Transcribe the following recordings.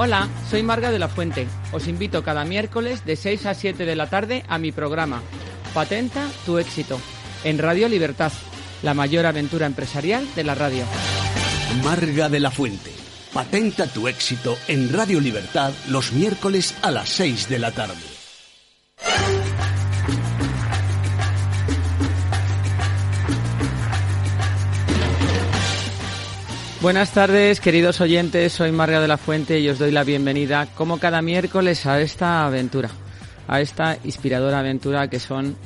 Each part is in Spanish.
Hola, soy Marga de la Fuente. Os invito cada miércoles de 6 a 7 de la tarde a mi programa Patenta tu éxito en Radio Libertad, la mayor aventura empresarial de la radio. Marga de la Fuente. Patenta tu éxito en Radio Libertad los miércoles a las 6 de la tarde. Buenas tardes, queridos oyentes. Soy Marga de la Fuente y os doy la bienvenida, como cada miércoles, a esta aventura, a esta inspiradora aventura que son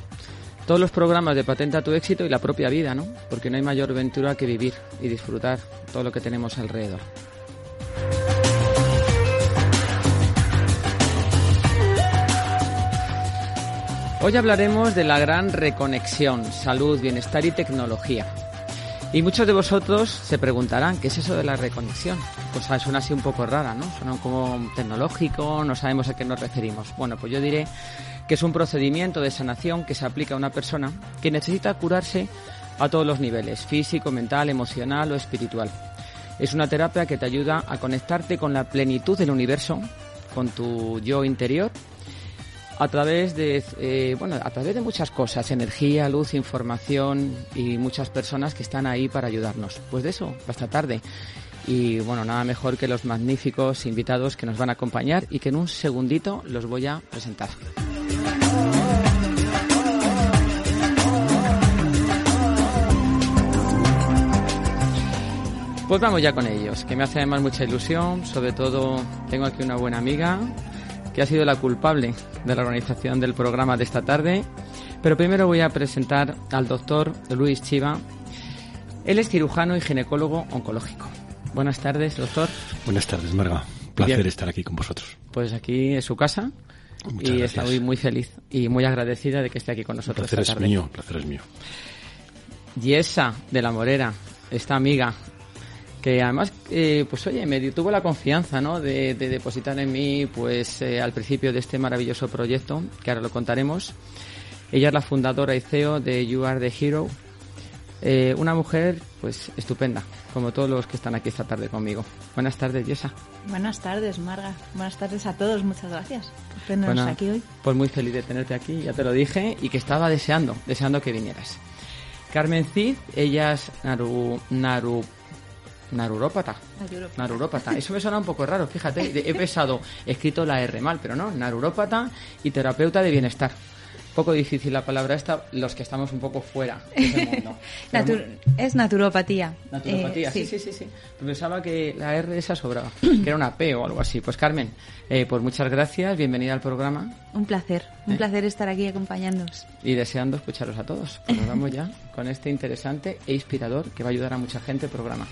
todos los programas de Patenta tu éxito y la propia vida, ¿no? Porque no hay mayor aventura que vivir y disfrutar todo lo que tenemos alrededor. Hoy hablaremos de la gran reconexión, salud, bienestar y tecnología. Y muchos de vosotros se preguntarán, ¿qué es eso de la reconexión? Cosa suena así un poco rara, ¿no? Suena como tecnológico, no sabemos a qué nos referimos. Bueno, pues yo diré que es un procedimiento de sanación que se aplica a una persona que necesita curarse a todos los niveles, físico, mental, emocional o espiritual. Es una terapia que te ayuda a conectarte con la plenitud del universo, con tu yo interior a través de eh, bueno a través de muchas cosas energía luz información y muchas personas que están ahí para ayudarnos. Pues de eso hasta tarde. Y bueno nada mejor que los magníficos invitados que nos van a acompañar y que en un segundito los voy a presentar. Pues vamos ya con ellos que me hace además mucha ilusión. Sobre todo tengo aquí una buena amiga que ha sido la culpable de la organización del programa de esta tarde. Pero primero voy a presentar al doctor Luis Chiva. Él es cirujano y ginecólogo oncológico. Buenas tardes, doctor. Buenas tardes, Marga. Placer estar aquí con vosotros. Pues aquí es su casa. y estoy muy feliz y muy agradecida de que esté aquí con nosotros. El placer esta es tarde. mío, el placer es mío. Yesa de la Morera, esta amiga que además, eh, pues oye, me tuvo la confianza, ¿no? De, de depositar en mí, pues eh, al principio de este maravilloso proyecto, que ahora lo contaremos. Ella es la fundadora y CEO de You Are the Hero. Eh, una mujer, pues estupenda, como todos los que están aquí esta tarde conmigo. Buenas tardes, Yesa. Buenas tardes, Marga. Buenas tardes a todos. Muchas gracias por tenernos Bueno, aquí hoy. Pues muy feliz de tenerte aquí, ya te lo dije, y que estaba deseando, deseando que vinieras. Carmen Cid, ella es Naru, Naru, Narurópata. Narurópata. Eso me suena un poco raro, fíjate. He pensado, he escrito la R mal, pero no. Narurópata y terapeuta de bienestar. Poco difícil la palabra esta, los que estamos un poco fuera de ese mundo. Es naturopatía. Naturopatía, Eh, sí, sí, sí, sí. Pensaba que la R esa sobraba, que era una P o algo así. Pues Carmen, eh, pues muchas gracias, bienvenida al programa Un placer, un ¿Eh? placer estar aquí acompañándonos. y deseando escucharos a todos. Pues nos vamos ya con este interesante e inspirador que va a ayudar a mucha gente el programa.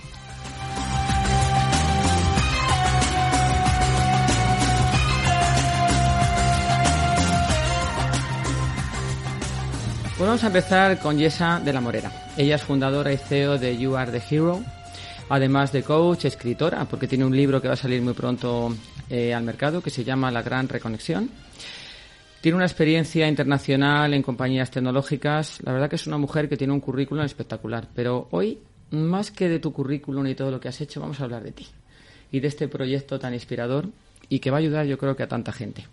Pues vamos a empezar con Yesa de la Morera. Ella es fundadora y CEO de You Are the Hero, además de coach, escritora, porque tiene un libro que va a salir muy pronto eh, al mercado que se llama La Gran Reconexión. Tiene una experiencia internacional en compañías tecnológicas. La verdad que es una mujer que tiene un currículum espectacular. Pero hoy, más que de tu currículum y todo lo que has hecho, vamos a hablar de ti. Y de este proyecto tan inspirador y que va a ayudar yo creo que a tanta gente.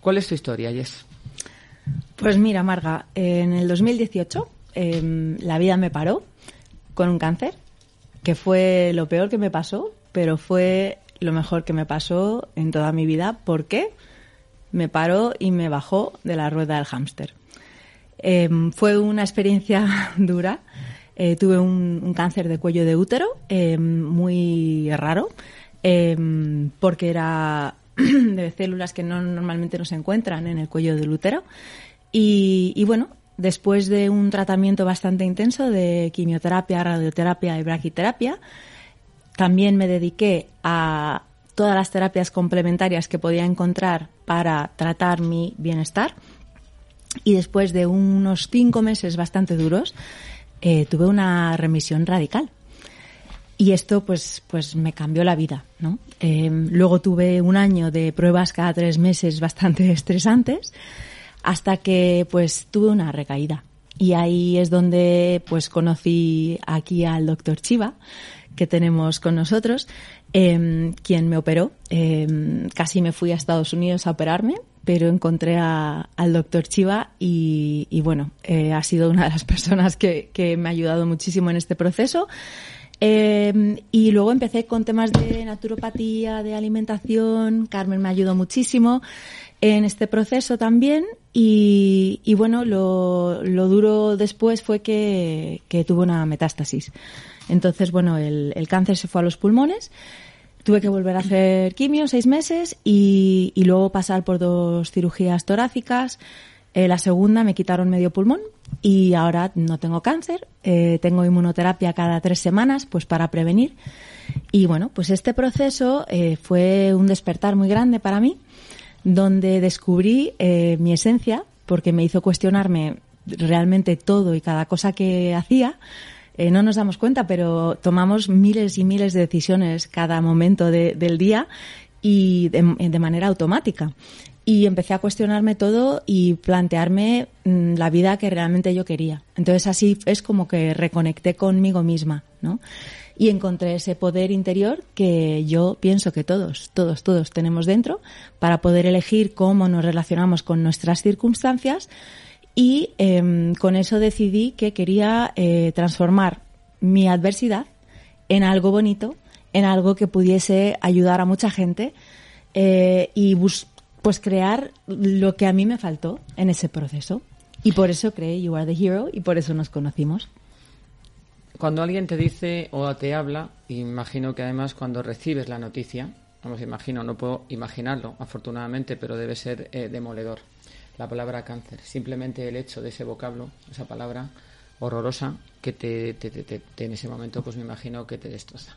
¿Cuál es tu historia, Jess? Pues mira, Marga, en el 2018 em, la vida me paró con un cáncer, que fue lo peor que me pasó, pero fue lo mejor que me pasó en toda mi vida. ¿Por qué? Me paró y me bajó de la rueda del hámster. Em, fue una experiencia dura. Eh, tuve un, cáncer de cuello de útero em, muy raro em, porque era de células que no normalmente no se encuentran en el cuello del útero. Y, y bueno, después de un tratamiento bastante intenso de quimioterapia, radioterapia y braquiterapia, también me dediqué a todas las terapias complementarias que podía encontrar para tratar mi bienestar. Y después de unos cinco meses bastante duros, eh, tuve una remisión radical. Y esto pues, pues me cambió la vida, ¿no? Eh, luego tuve un año de pruebas cada tres meses bastante estresantes hasta que pues tuve una recaída. Y ahí es donde pues conocí aquí al doctor Chiva, que tenemos con nosotros, em, quien me operó. Em, casi me fui a Estados Unidos a operarme, pero encontré al doctor Chiva y, bueno, eh, ha sido una de las personas que, me ha ayudado muchísimo en este proceso. Em, y luego empecé con temas de naturopatía, de alimentación. Carmen me ayudó muchísimo en este proceso también. Y, bueno, lo, duro después fue que, que tuve una metástasis. Entonces, bueno, el, cáncer se fue a los pulmones. Tuve que volver a hacer quimio seis meses y, luego pasar por dos cirugías torácicas. Eh, la segunda me quitaron medio pulmón y ahora no tengo cáncer. Eh, tengo inmunoterapia cada tres semanas, pues para prevenir. Y bueno, pues este proceso eh, fue un despertar muy grande para mí, donde descubrí mi esencia, porque me hizo cuestionarme realmente todo y cada cosa que hacía. No nos damos cuenta, pero tomamos miles y miles de decisiones cada momento del día y de manera automática y empecé a cuestionarme todo y plantearme mm, la vida que realmente yo quería. Entonces así es como que reconecté conmigo misma, ¿no? Y encontré ese poder interior que yo pienso que todos, todos, todos tenemos dentro para poder elegir cómo nos relacionamos con nuestras circunstancias y em, con eso decidí que quería eh, transformar mi adversidad en algo bonito, en algo que pudiese ayudar a mucha gente eh, y pues crear lo que a mí me faltó en ese proceso. Y por eso creé You Are the Hero y por eso nos conocimos. Cuando alguien te dice o te habla, imagino que además cuando recibes la noticia, vamos, imagino, no puedo imaginarlo, afortunadamente, pero debe ser eh, demoledor. La palabra cáncer, simplemente el hecho de ese vocablo, esa palabra horrorosa que te, te, en ese momento, pues me imagino que te destroza.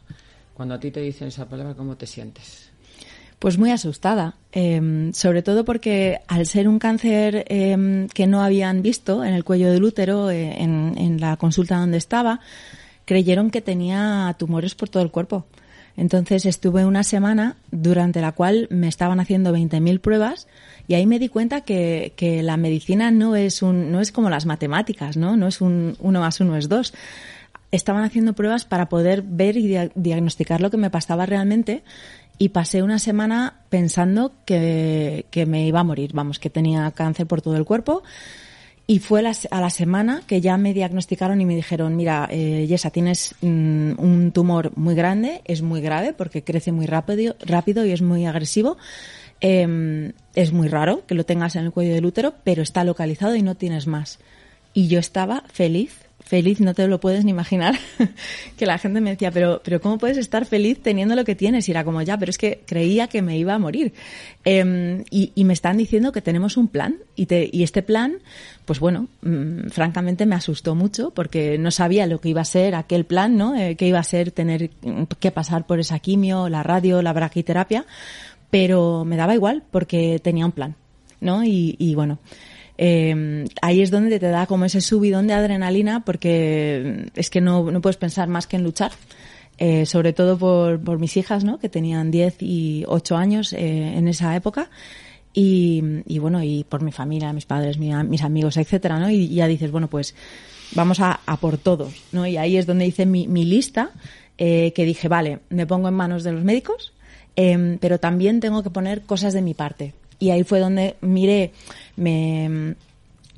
Cuando a ti te dicen esa palabra, ¿cómo te sientes? Pues muy asustada, em, sobre todo porque al ser un cáncer em, que no habían visto en el cuello del útero, eh, en, la consulta donde estaba, creyeron que tenía tumores por todo el cuerpo. Entonces estuve una semana durante la cual me estaban haciendo 20.000 pruebas y ahí me di cuenta que, que, la medicina no es, un, no es como las matemáticas, ¿no? No es un uno más uno es dos estaban haciendo pruebas para poder ver y diagnosticar lo que me pasaba realmente y pasé una semana pensando que, me iba a morir, vamos, que tenía cáncer por todo el cuerpo. Y fue a la semana que ya me diagnosticaron y me dijeron, mira, eh, Yesa, tienes mm, un tumor muy grande, es muy grave porque crece muy rápido, rápido y es muy agresivo. Em, es muy raro que lo tengas en el cuello del útero, pero está localizado y no tienes más. Y yo estaba feliz feliz, no te lo puedes ni imaginar, que la gente me decía, pero, pero ¿cómo puedes estar feliz teniendo lo que tienes? Y era como, ya, pero es que creía que me iba a morir. Em, y, me están diciendo que tenemos un plan y este plan, pues bueno, mm, francamente me asustó mucho porque no sabía lo que iba a ser aquel plan, ¿no? Eh, que iba a ser tener que pasar por esa quimio, la radio, la braquiterapia, pero me daba igual porque tenía un plan, ¿no? Y, y bueno, eh, ahí es donde te da como ese subidón de adrenalina porque es que no, no puedes pensar más que en luchar. Eh, sobre todo por, por mis hijas, ¿no? Que tenían 10 y 8 años eh, en esa época. Y, y, bueno, y por mi familia, mis padres, mis amigos, etcétera, ¿no? Y ya dices, bueno, pues vamos a, a por todos, ¿no? Y ahí es donde hice mi, mi lista, eh, que dije, vale, me pongo en manos de los médicos, eh, pero también tengo que poner cosas de mi parte. Y ahí fue donde miré, me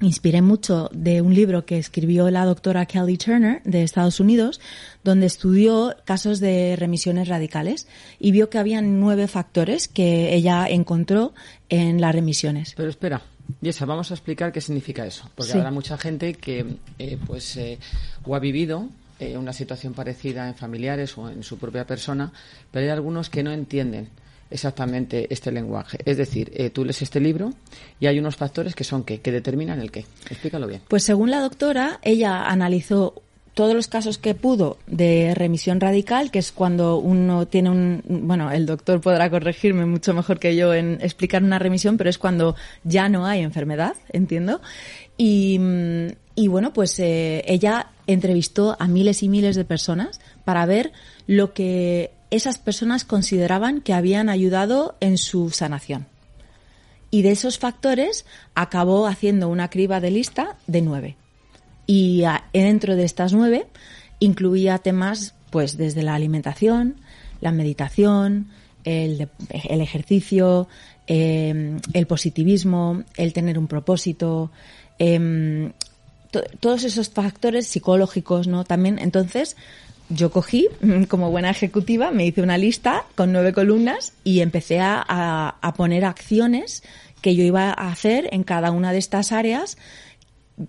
inspiré mucho de un libro que escribió la doctora Kelly Turner de Estados Unidos, donde estudió casos de remisiones radicales y vio que había nueve factores que ella encontró en las remisiones. Pero espera, Yesa, vamos a explicar qué significa eso, porque habrá mucha gente que eh, pues eh, o ha vivido eh, una situación parecida en familiares o en su propia persona, pero hay algunos que no entienden exactamente este lenguaje. Es decir, eh, tú lees este libro y hay unos factores que son qué, que determinan el qué. Explícalo bien. Pues según la doctora, ella analizó todos los casos que pudo de remisión radical, que es cuando uno tiene un, bueno, el doctor podrá corregirme mucho mejor que yo en explicar una remisión, pero es cuando ya no hay enfermedad, entiendo. Y, bueno, pues eh, ella entrevistó a miles y miles de personas para ver lo que esas personas consideraban que habían ayudado en su sanación. Y de esos factores acabó haciendo una criba de lista de nueve. Y dentro de estas nueve incluía temas pues desde la alimentación, la meditación, el, el ejercicio, eh, el positivismo, el tener un propósito, eh, todos esos factores psicológicos, ¿no? También, entonces, yo cogí, como buena ejecutiva, me hice una lista con nueve columnas y empecé a, a, poner acciones que yo iba a hacer en cada una de estas áreas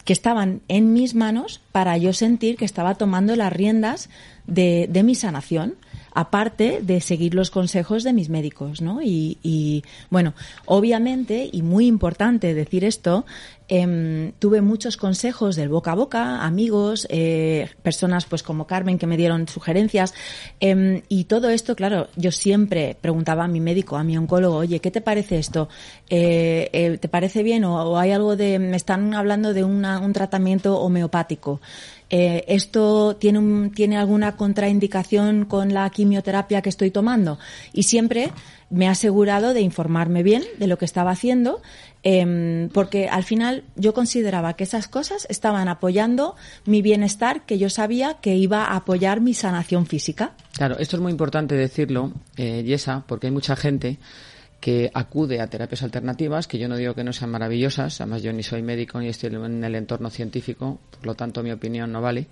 que estaban en mis manos para yo sentir que estaba tomando las riendas de, de mi sanación aparte de seguir los consejos de mis médicos, ¿no? Y, y bueno, obviamente, y muy importante decir esto, eh, tuve muchos consejos del boca a boca, amigos, eh, personas pues como Carmen que me dieron sugerencias eh, y todo esto, claro, yo siempre preguntaba a mi médico, a mi oncólogo, oye, ¿qué te parece esto? Eh, eh ¿Te parece bien o, o, hay algo de, me están hablando de una, un tratamiento homeopático? Eh, ¿esto tiene, un, tiene alguna contraindicación con la quimioterapia que estoy tomando? Y siempre me he asegurado de informarme bien de lo que estaba haciendo, eh, porque al final yo consideraba que esas cosas estaban apoyando mi bienestar, que yo sabía que iba a apoyar mi sanación física. Claro, esto es muy importante decirlo, eh, Yesa, porque hay mucha gente que acude a terapias alternativas, que yo no digo que no sean maravillosas, además yo ni soy médico ni estoy en el entorno científico, por lo tanto mi opinión no vale,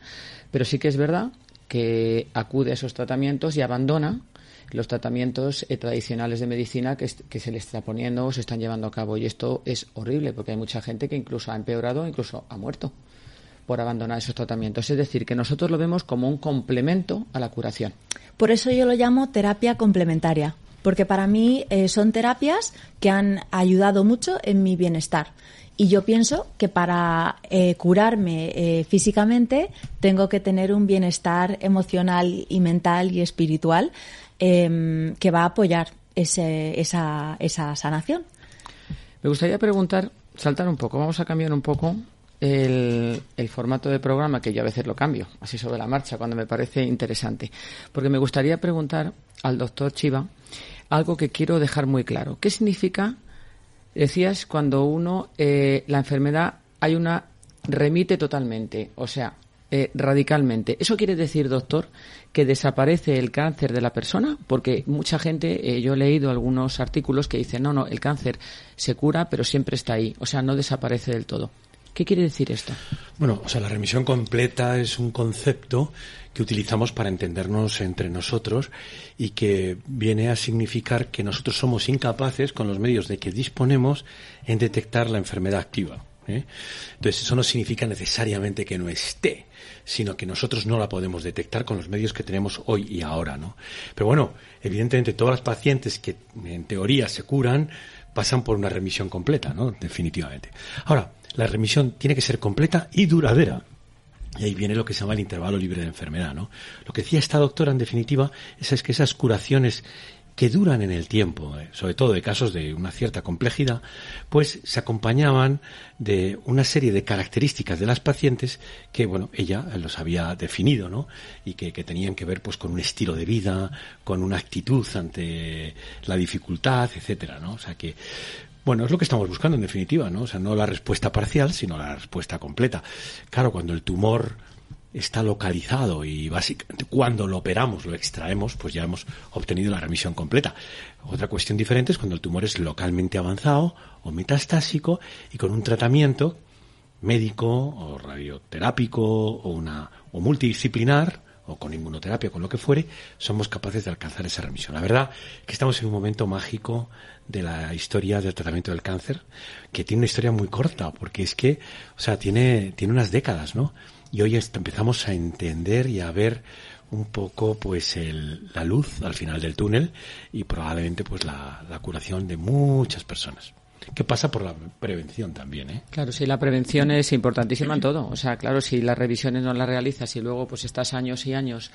pero sí que es verdad que acude a esos tratamientos y abandona los tratamientos eh, tradicionales de medicina que, que, se le está poniendo o se están llevando a cabo. Y esto es horrible porque hay mucha gente que incluso ha empeorado, incluso ha muerto por abandonar esos tratamientos. Es decir, que nosotros lo vemos como un complemento a la curación. Por eso yo lo llamo terapia complementaria porque para mí eh, son terapias que han ayudado mucho en mi bienestar. Y yo pienso que para eh, curarme eh, físicamente tengo que tener un bienestar emocional y mental y espiritual eh, que va a apoyar ese, esa, esa sanación. Me gustaría preguntar, saltar un poco, vamos a cambiar un poco el, formato de programa, que yo a veces lo cambio, así sobre la marcha, cuando me parece interesante. Porque me gustaría preguntar al doctor Chiva algo que quiero dejar muy claro. ¿Qué significa, decías, cuando uno, eh, la enfermedad, hay una remite totalmente, o sea, eh, radicalmente. ¿Eso quiere decir, doctor, que desaparece el cáncer de la persona? Porque mucha gente, eh, yo he leído algunos artículos que dicen, no, no, el cáncer se cura, pero siempre está ahí, o sea, no desaparece del todo. ¿Qué quiere decir esto? Bueno, o sea, la remisión completa es un concepto que utilizamos para entendernos entre nosotros y que viene a significar que nosotros somos incapaces, con los medios de que disponemos, en detectar la enfermedad activa. ¿eh? Entonces, eso no significa necesariamente que no esté, sino que nosotros no la podemos detectar con los medios que tenemos hoy y ahora, ¿no? Pero bueno, evidentemente todas las pacientes que en teoría se curan pasan por una remisión completa, ¿no? Definitivamente. Ahora, la remisión tiene que ser completa y duradera. Y ahí viene lo que se llama el intervalo libre de enfermedad, ¿no? Lo que decía esta doctora, en definitiva, es, que esas curaciones que duran en el tiempo, eh, sobre todo de casos de una cierta complejidad, pues se acompañaban de una serie de características de las pacientes que, bueno, ella los había definido, ¿no? Y que, que tenían que ver, pues, con un estilo de vida, con una actitud ante la dificultad, etcétera, ¿no? O sea que, bueno, es lo que estamos buscando en definitiva, ¿no? O sea, no la respuesta parcial, sino la respuesta completa. Claro, cuando el tumor está localizado y básicamente cuando lo operamos, lo extraemos, pues ya hemos obtenido la remisión completa. Otra cuestión diferente es cuando el tumor es localmente avanzado o metastásico y con un tratamiento médico o radioterápico o una o multidisciplinar o con inmunoterapia, con lo que fuere, somos capaces de alcanzar esa remisión. La verdad que estamos en un momento mágico de la historia del tratamiento del cáncer, que tiene una historia muy corta, porque es que, o sea, tiene, tiene unas décadas, ¿no? Y hoy empezamos a entender y a ver un poco pues el, la luz al final del túnel y probablemente pues la, la curación de muchas personas que pasa por la prevención también, ¿eh? Claro, sí, la prevención es importantísima en todo. O sea, claro, si las revisiones no las realizas y luego pues estás años y años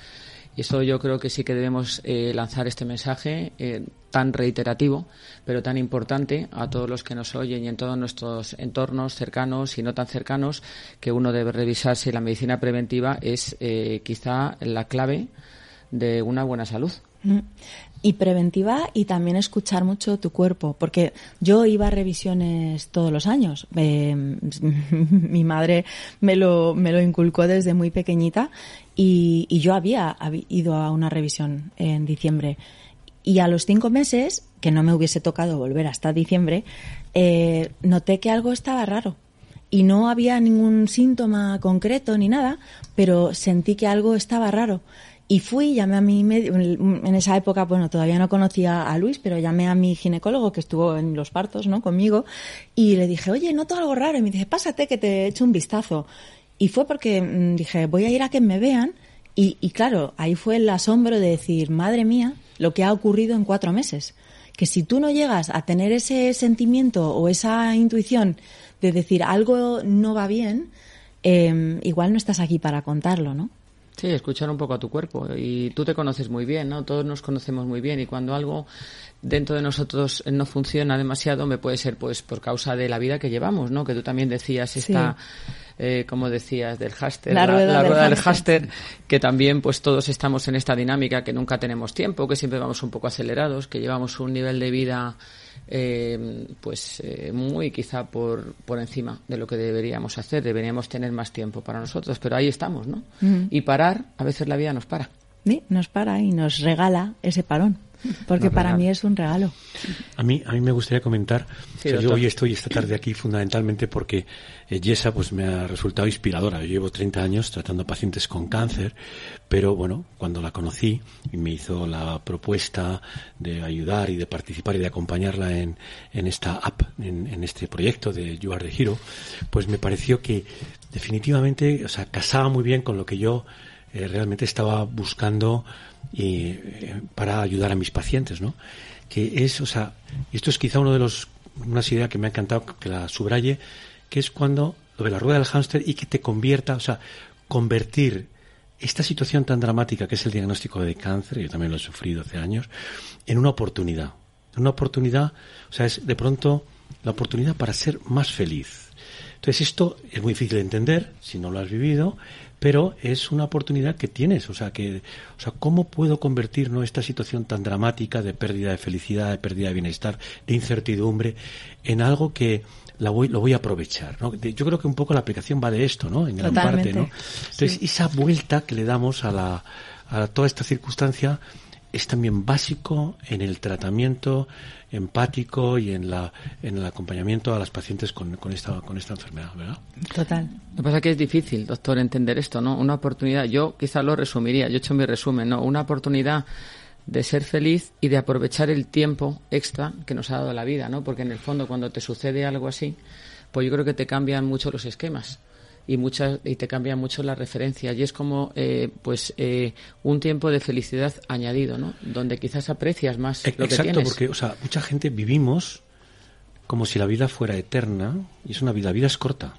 y eso yo creo que sí que debemos eh, lanzar este mensaje eh, tan reiterativo, pero tan importante a todos los que nos oyen y en todos nuestros entornos cercanos y no tan cercanos, que uno debe revisar si la medicina preventiva es eh, quizá la clave de una buena salud. Mm. Y preventiva y también escuchar mucho tu cuerpo, porque yo iba a revisiones todos los años. Mi madre me lo, me lo inculcó desde muy pequeñita y, y yo había, ido a una revisión en diciembre. Y a los cinco meses, que no me hubiese tocado volver hasta diciembre, eh, noté que algo estaba raro. Y no había ningún síntoma concreto ni nada, pero sentí que algo estaba raro. Y fui, llamé a mi en esa época, bueno, todavía no conocía a Luis, pero llamé a mi ginecólogo que estuvo en los partos, ¿no? Conmigo, y le dije, oye, noto algo raro. Y me dice, pásate que te echo un vistazo. Y fue porque mm, dije, voy a ir a que me vean. Y, y claro, ahí fue el asombro de decir, madre mía, lo que ha ocurrido en cuatro meses. Que si tú no llegas a tener ese sentimiento o esa intuición de decir algo no va bien, eh, igual no estás aquí para contarlo, ¿no? Sí, escuchar un poco a tu cuerpo. Y tú te conoces muy bien, ¿no? Todos nos conocemos muy bien. Y cuando algo dentro de nosotros no funciona demasiado, me puede ser pues por causa de la vida que llevamos, ¿no? Que tú también decías esta, eh, como decías, del háster, La rueda del háster, que también pues todos estamos en esta dinámica que nunca tenemos tiempo, que siempre vamos un poco acelerados, que llevamos un nivel de vida eh, pues eh, muy quizá por, por encima de lo que deberíamos hacer, deberíamos tener más tiempo para nosotros, pero ahí estamos, ¿no? Y parar, a veces la vida nos para. Sí, nos para y nos regala ese parón. Porque para mí es un regalo. A mí, a mí me gustaría comentar, Sí, o sea, yo hoy estoy esta tarde aquí fundamentalmente porque eh, Yesa pues me ha resultado inspiradora. Yo llevo 30 años tratando pacientes con cáncer, pero bueno, cuando la conocí y me hizo la propuesta de ayudar y de participar y de acompañarla en, en esta app, en, en este proyecto de You Are the Hero, pues me pareció que definitivamente, o sea, casaba muy bien con lo que yo eh, realmente estaba buscando y, eh, para ayudar a mis pacientes, ¿no? Que es, o sea, esto es quizá uno de los, unas ideas que me ha encantado que la subraye, que es cuando lo de la rueda del hámster y que te convierta, o sea, convertir esta situación tan dramática que es el diagnóstico de cáncer, yo también lo he sufrido hace años, en una oportunidad. Una oportunidad, o sea, es de pronto la oportunidad para ser más feliz. Entonces esto es muy difícil de entender si no lo has vivido, pero es una oportunidad que tienes, o sea que, o sea, cómo puedo convertir ¿no? esta situación tan dramática de pérdida de felicidad, de pérdida de bienestar, de incertidumbre, en algo que la voy, lo voy a aprovechar, ¿no? Yo creo que un poco la aplicación va de esto, ¿no? En gran Totalmente, parte, ¿no? Entonces esa vuelta que le damos a la, a toda esta circunstancia es también básico en el tratamiento empático y en la en el acompañamiento a las pacientes con, con esta con esta enfermedad, ¿verdad? Total. Lo que pasa es que es difícil, doctor, entender esto, ¿no? Una oportunidad, yo quizás lo resumiría, yo he hecho mi resumen, ¿no? Una oportunidad de ser feliz y de aprovechar el tiempo extra que nos ha dado la vida, ¿no? Porque en el fondo cuando te sucede algo así, pues yo creo que te cambian mucho los esquemas y muchas y te cambian mucho las referencias y es como eh, pues eh, un tiempo de felicidad añadido, ¿no? Donde quizás aprecias más lo que Exacto, tienes. porque o sea, mucha gente vivimos como si la vida fuera eterna y es una vida, la vida es corta.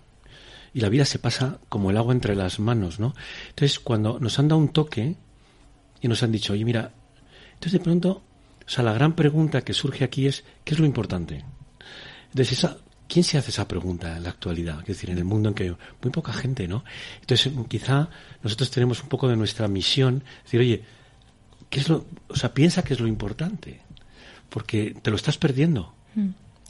Y la vida se pasa como el agua entre las manos, ¿no? Entonces, cuando nos han dado un toque y nos han dicho, oye, mira, entonces de pronto, o sea, la gran pregunta que surge aquí es, ¿qué es lo importante? Entonces, esa, ¿quién se hace esa pregunta en la actualidad? Es decir, en el mundo en que muy poca gente, ¿no? Entonces, quizá nosotros tenemos un poco de nuestra misión, decir, oye, ¿qué es lo, o sea, piensa que es lo importante? Porque te lo estás perdiendo.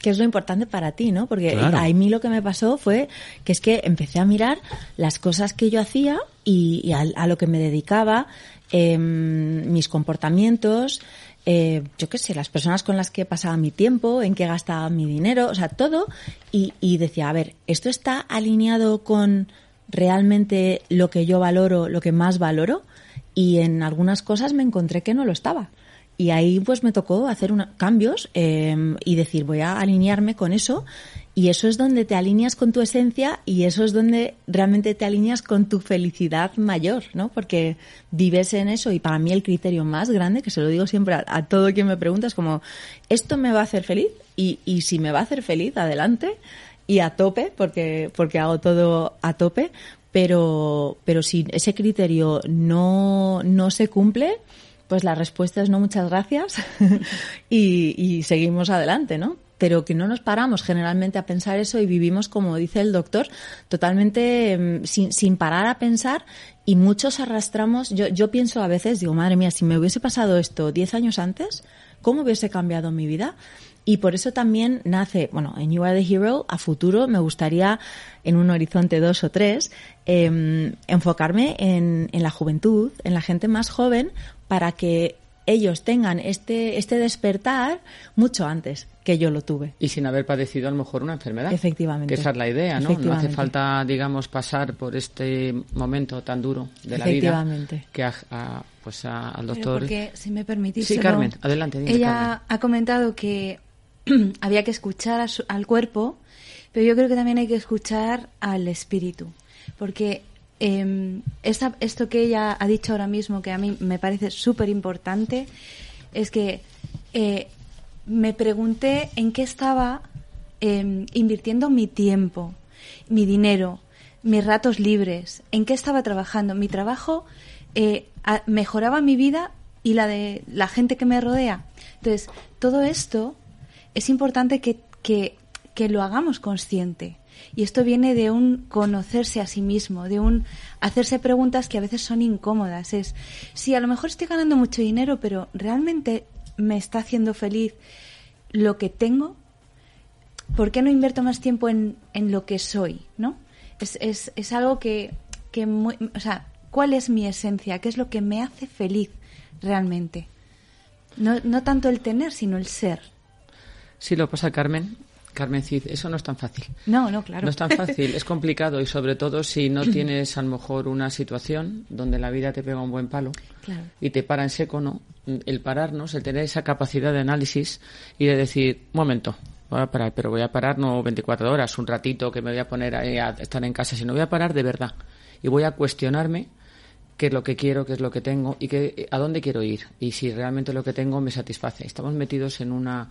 que es lo importante para ti, ¿no? Porque Claro. a mí lo que me pasó fue que es que empecé a mirar las cosas que yo hacía y, y a, a lo que me dedicaba, em, mis comportamientos, eh, yo qué sé, las personas con las que pasaba mi tiempo, en qué gastaba mi dinero, o sea, todo. Y, y decía, a ver, ¿esto está alineado con realmente lo que yo valoro, lo que más valoro? Y en algunas cosas me encontré que no lo estaba. Y ahí pues me tocó hacer una- cambios eh, y decir voy a alinearme con eso y eso es donde te alineas con tu esencia y eso es donde realmente te alineas con tu felicidad mayor, ¿no? Porque vives en eso y para mí el criterio más grande, que se lo digo siempre a, todo quien me pregunta, es como, ¿esto me va a hacer feliz? Y, y si me va a hacer feliz, adelante y a tope, porque, porque hago todo a tope, pero, pero si ese criterio no, no se cumple, pues la respuesta es no, muchas gracias y, y seguimos adelante, ¿no? Pero que no nos paramos generalmente a pensar eso y vivimos, como dice el doctor, totalmente mm, sin, sin parar a pensar y muchos arrastramos. Yo, yo pienso a veces, digo, madre mía, si me hubiese pasado esto 10 años antes, ¿cómo hubiese cambiado mi vida? Y por eso también nace, bueno, en You Are the Hero, a futuro me gustaría, en un horizonte dos o tres, em, enfocarme en, en la juventud, en la gente más joven, para que ellos tengan este, este despertar mucho antes que yo lo tuve. Y sin haber padecido a lo mejor una enfermedad. Efectivamente. Que esa es la idea, ¿no? No hace falta, digamos, pasar por este momento tan duro de la vida que a, pues al doctor. porque, si me permitís. Sí, Carmen, adelante. ella ha comentado que había que escuchar al cuerpo, pero yo creo que también hay que escuchar al espíritu. Porque eh, esto que ella ha dicho ahora mismo, que a mí me parece súper importante, es que eh, me pregunté en qué estaba em, invirtiendo mi tiempo, mi dinero, mis ratos libres, en qué estaba trabajando. Mi trabajo eh, mejoraba mi vida y la de la gente que me rodea. Entonces, todo esto es importante que, que, que lo hagamos consciente. Y esto viene de un conocerse a sí mismo, de un hacerse preguntas que a veces son incómodas. Es, sí, a lo mejor estoy ganando mucho dinero, pero ¿realmente me está haciendo feliz lo que tengo? ¿Por qué no invierto más tiempo en, en lo que soy? ¿No? Es, es, es algo que, que o sea, ¿cuál es mi esencia? ¿Qué es lo que me hace feliz realmente? No, no tanto el tener, sino el ser. Sí, lo pasa, Carmen, Carmen Cid, eso no es tan fácil. No, no, claro. No es tan fácil, es complicado y sobre todo si no tienes a lo mejor una situación donde la vida te pega un buen palo y te para en seco, ¿no? El pararnos, el tener esa capacidad de análisis y de decir, un momento, voy a parar, pero voy a parar no 24 horas, un ratito que me voy a poner a estar en casa, sino voy a parar de verdad y voy a cuestionarme qué es lo que quiero, qué es lo que tengo y qué, a dónde quiero ir y si realmente lo que tengo me satisface. Estamos metidos en una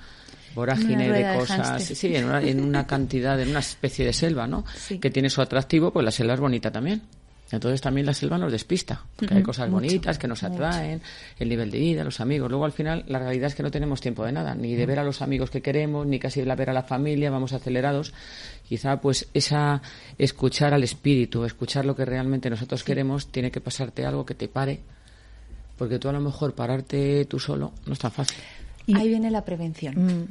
vorágine de cosas, sí, en una, en una, cantidad, en una especie de selva, ¿no? Que tiene su atractivo, pues la selva es bonita también. Entonces también la selva nos despista, porque hay cosas bonitas que nos atraen, el nivel de vida, los amigos. Luego al final la realidad es que no tenemos tiempo de nada, ni de ver a los amigos que queremos, ni casi de ver a la familia, vamos acelerados. Quizá pues esa escuchar al espíritu, escuchar lo que realmente nosotros queremos, tiene que pasarte algo que te pare, porque tú a lo mejor pararte tú solo no es tan fácil. Y, Ahí viene la prevención. Mm.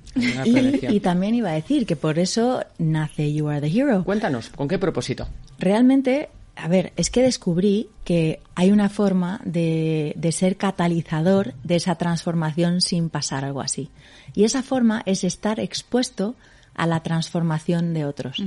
Y, también iba a decir que por eso nace You Are the Hero. Cuéntanos, ¿con qué propósito? Realmente, a ver, es que descubrí que hay una forma de, de ser catalizador de esa transformación sin pasar algo así. Y esa forma es estar expuesto a la transformación de otros.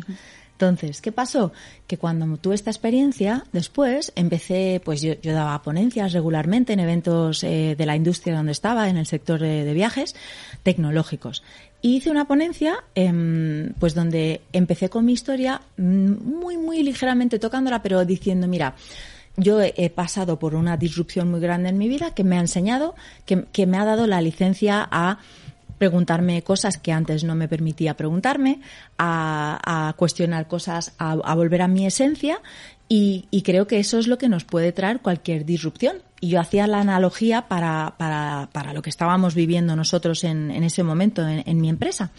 Entonces, ¿qué pasó? Que cuando tuve esta experiencia, después empecé, pues yo, daba ponencias regularmente en eventos eh, de la industria donde estaba, en el sector de, viajes tecnológicos. Y hice una ponencia, em, pues donde empecé con mi historia mm, muy, muy ligeramente tocándola, pero diciendo, mira, yo he pasado por una disrupción muy grande en mi vida que me ha enseñado, que, que me ha dado la licencia a preguntarme cosas que antes no me permitía preguntarme, a, cuestionar cosas, a, volver a mi esencia y, creo que eso es lo que nos puede traer cualquier disrupción. Y yo hacía la analogía para, para, para lo que estábamos viviendo nosotros en, en ese momento en, mi empresa.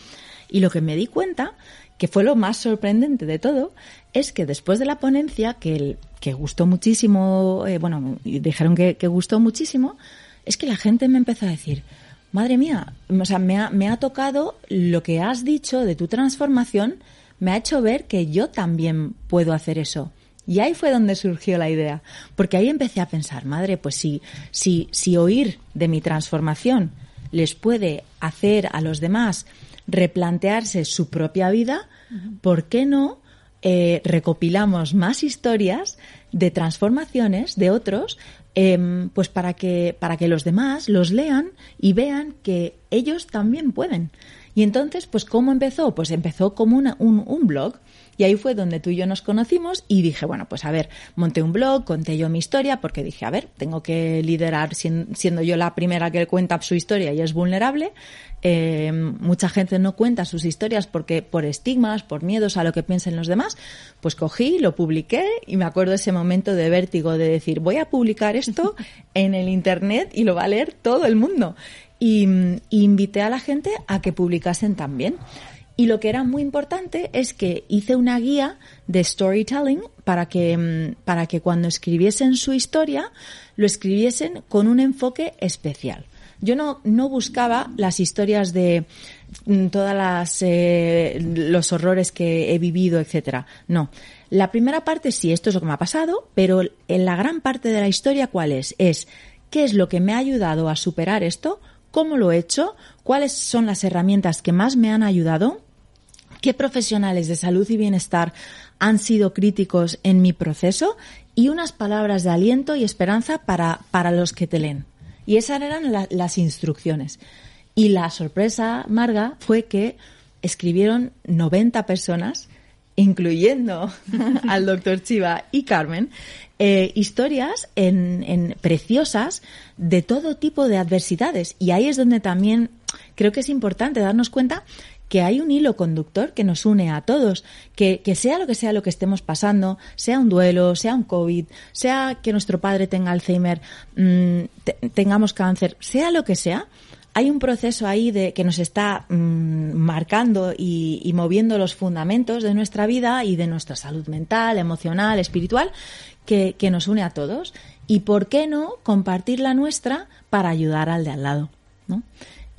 Y lo que me di cuenta, que fue lo más sorprendente de todo, es que después de la ponencia, que, que gustó muchísimo, eh, bueno, dijeron que gustó muchísimo, es que la gente me empezó a decir, madre mía, o sea, me ha, me ha tocado lo que has dicho de tu transformación, me ha hecho ver que yo también puedo hacer eso. Y ahí fue donde surgió la idea, porque ahí empecé a pensar, madre, pues si, si, si oír de mi transformación les puede hacer a los demás replantearse su propia vida, ¿por qué no eh, recopilamos más historias de transformaciones de otros Em, pues para que, para que los demás los lean y vean que ellos también pueden. Y entonces, pues ¿cómo empezó? Pues empezó como un, un blog. Y ahí fue donde tú y yo nos conocimos y dije, bueno, pues a ver, monté un blog, conté yo mi historia, porque dije, a ver, tengo que liderar siendo yo la primera que cuenta su historia y es vulnerable. Eh, mucha gente no cuenta sus historias porque por estigmas, por miedos a lo que piensen los demás, pues cogí, lo publiqué y me acuerdo ese momento de vértigo de decir, voy a publicar esto en el Internet y lo va a leer todo el mundo. Y, invité a la gente a que publicasen también. Y lo que era muy importante es que hice una guía de storytelling para que, para que cuando escribiesen su historia, lo escribiesen con un enfoque especial. yo no, no buscaba las historias de mm, todas las eh, los horrores que he vivido, etcétera. No. La primera parte sí, esto es lo que me ha pasado, pero en la gran parte de la historia, ¿cuál es? Es qué es lo que me ha ayudado a superar esto, cómo lo he hecho, cuáles son las herramientas que más me han ayudado, qué profesionales de salud y bienestar han sido críticos en mi proceso y unas palabras de aliento y esperanza para, para los que te leen. Y esas eran las instrucciones. Y la sorpresa, Marga, fue que escribieron 90 personas, incluyendo al doctor Chiva y Carmen, eh, historias en, en, preciosas de todo tipo de adversidades. Y ahí es donde también creo que es importante darnos cuenta que hay un hilo conductor que nos une a todos, que, que, sea lo que sea lo que estemos pasando, sea un duelo, sea un COVID, sea que nuestro padre tenga Alzheimer, mmm, tengamos cáncer, sea lo que sea, hay un proceso ahí de que nos está mmm, marcando y, y, moviendo los fundamentos de nuestra vida y de nuestra salud mental, emocional, espiritual, que, que nos une a todos. Y por qué no compartir la nuestra para ayudar al de al lado, ¿no?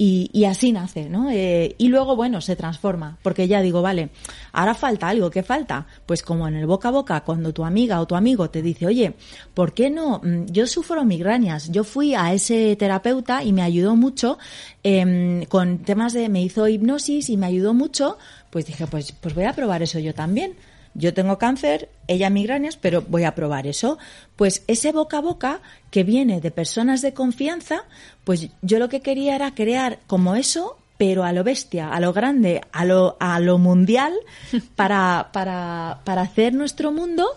Y, y, así nace, ¿no? Eh, y luego, bueno, se transforma, porque ya digo, vale, ahora falta algo, ¿qué falta? Pues como en el boca a boca, cuando tu amiga o tu amigo te dice, oye, ¿por qué no? Mm, yo sufro migrañas, yo fui a ese terapeuta y me ayudó mucho eh, con temas de, me hizo hipnosis y me ayudó mucho, pues dije, pues, pues voy a probar eso yo también yo tengo cáncer, ella migrañas, pero voy a probar eso. Pues ese boca a boca que viene de personas de confianza, pues yo lo que quería era crear como eso, pero a lo bestia, a lo grande, a lo, a lo mundial, para, para, para hacer nuestro mundo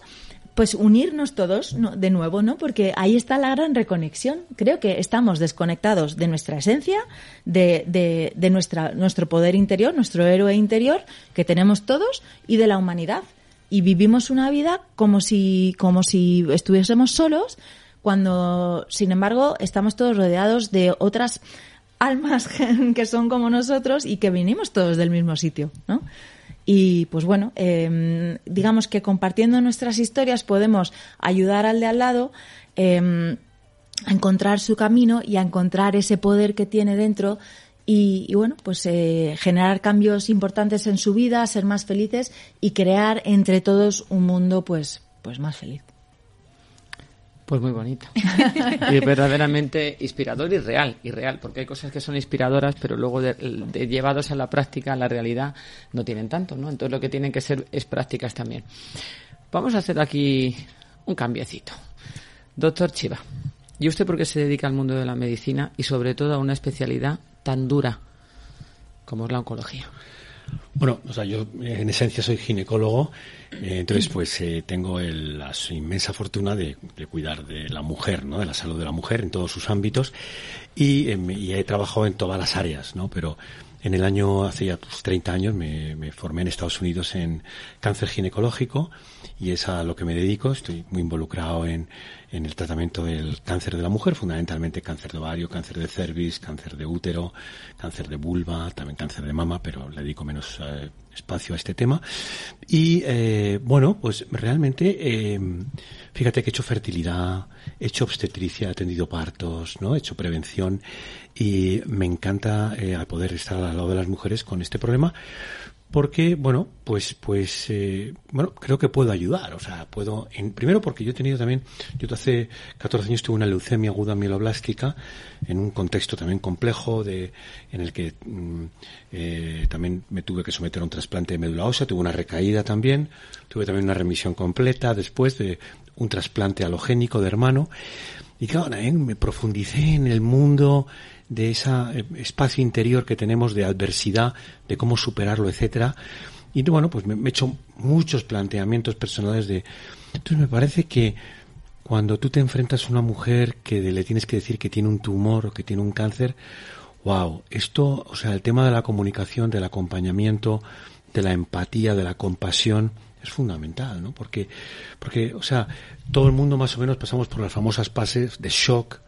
pues unirnos todos ¿no? de nuevo, ¿no? Porque ahí está la gran reconexión. Creo que estamos desconectados de nuestra esencia, de, de, de nuestra, nuestro poder interior, nuestro héroe interior que tenemos todos y de la humanidad y vivimos una vida como si, como si estuviésemos solos, cuando, sin embargo, estamos todos rodeados de otras almas que son como nosotros y que venimos todos del mismo sitio, ¿no? Y pues bueno, eh, digamos que compartiendo nuestras historias podemos ayudar al de al lado eh, a encontrar su camino y a encontrar ese poder que tiene dentro y, bueno, pues eh, generar cambios importantes en su vida, ser más felices y crear entre todos un mundo pues, pues más feliz. Pues muy bonito. y verdaderamente inspirador y real, y real, porque hay cosas que son inspiradoras, pero luego de, de llevados a la práctica, a la realidad, no tienen tanto, ¿no? Entonces lo que tienen que ser es prácticas también. Vamos a hacer aquí un cambiecito. Doctor Chiva, ¿y usted por qué se dedica al mundo de la medicina y sobre todo a una especialidad tan dura como es la oncología? Bueno, o sea, yo en esencia soy ginecólogo, eh, entonces pues eh, tengo el, la inmensa fortuna de, cuidar de la mujer, ¿no? De la salud de la mujer en todos sus ámbitos y, eh, he trabajado en todas las áreas, ¿no? Pero en el año, hace ya pues, 30 años, me, formé en Estados Unidos en cáncer ginecológico y es a lo que me dedico. Estoy muy involucrado en, en el tratamiento del cáncer de la mujer, fundamentalmente cáncer de ovario, cáncer de cervix, cáncer de útero, cáncer de vulva, también cáncer de mama, pero le dedico menos eh, espacio a este tema. Y eh, bueno, pues realmente, eh, fíjate que he hecho fertilidad, he hecho obstetricia, he atendido partos, ¿no? He hecho prevención y me encanta eh, poder estar al lado de las mujeres con este problema porque bueno pues pues eh, bueno creo que puedo ayudar o sea puedo en, primero porque yo he tenido también yo hace 14 años tuve una leucemia aguda mieloblástica en un contexto también complejo de en el que mm, eh, también me tuve que someter a un trasplante de médula ósea tuve una recaída también tuve también una remisión completa después de un trasplante halogénico de hermano. Y claro también me profundicé en el mundo de ese espacio interior que tenemos de adversidad, de cómo superarlo, etcétera. Y bueno, pues me, he hecho muchos planteamientos personales de. Entonces me parece que cuando tú te enfrentas a una mujer que le tienes que decir que tiene un tumor o que tiene un cáncer, wow, esto, o sea, el tema de la comunicación, del acompañamiento, de la empatía, de la compasión, es fundamental, ¿no? Porque, porque, o sea, todo el mundo más o menos pasamos por las famosas fases de shock,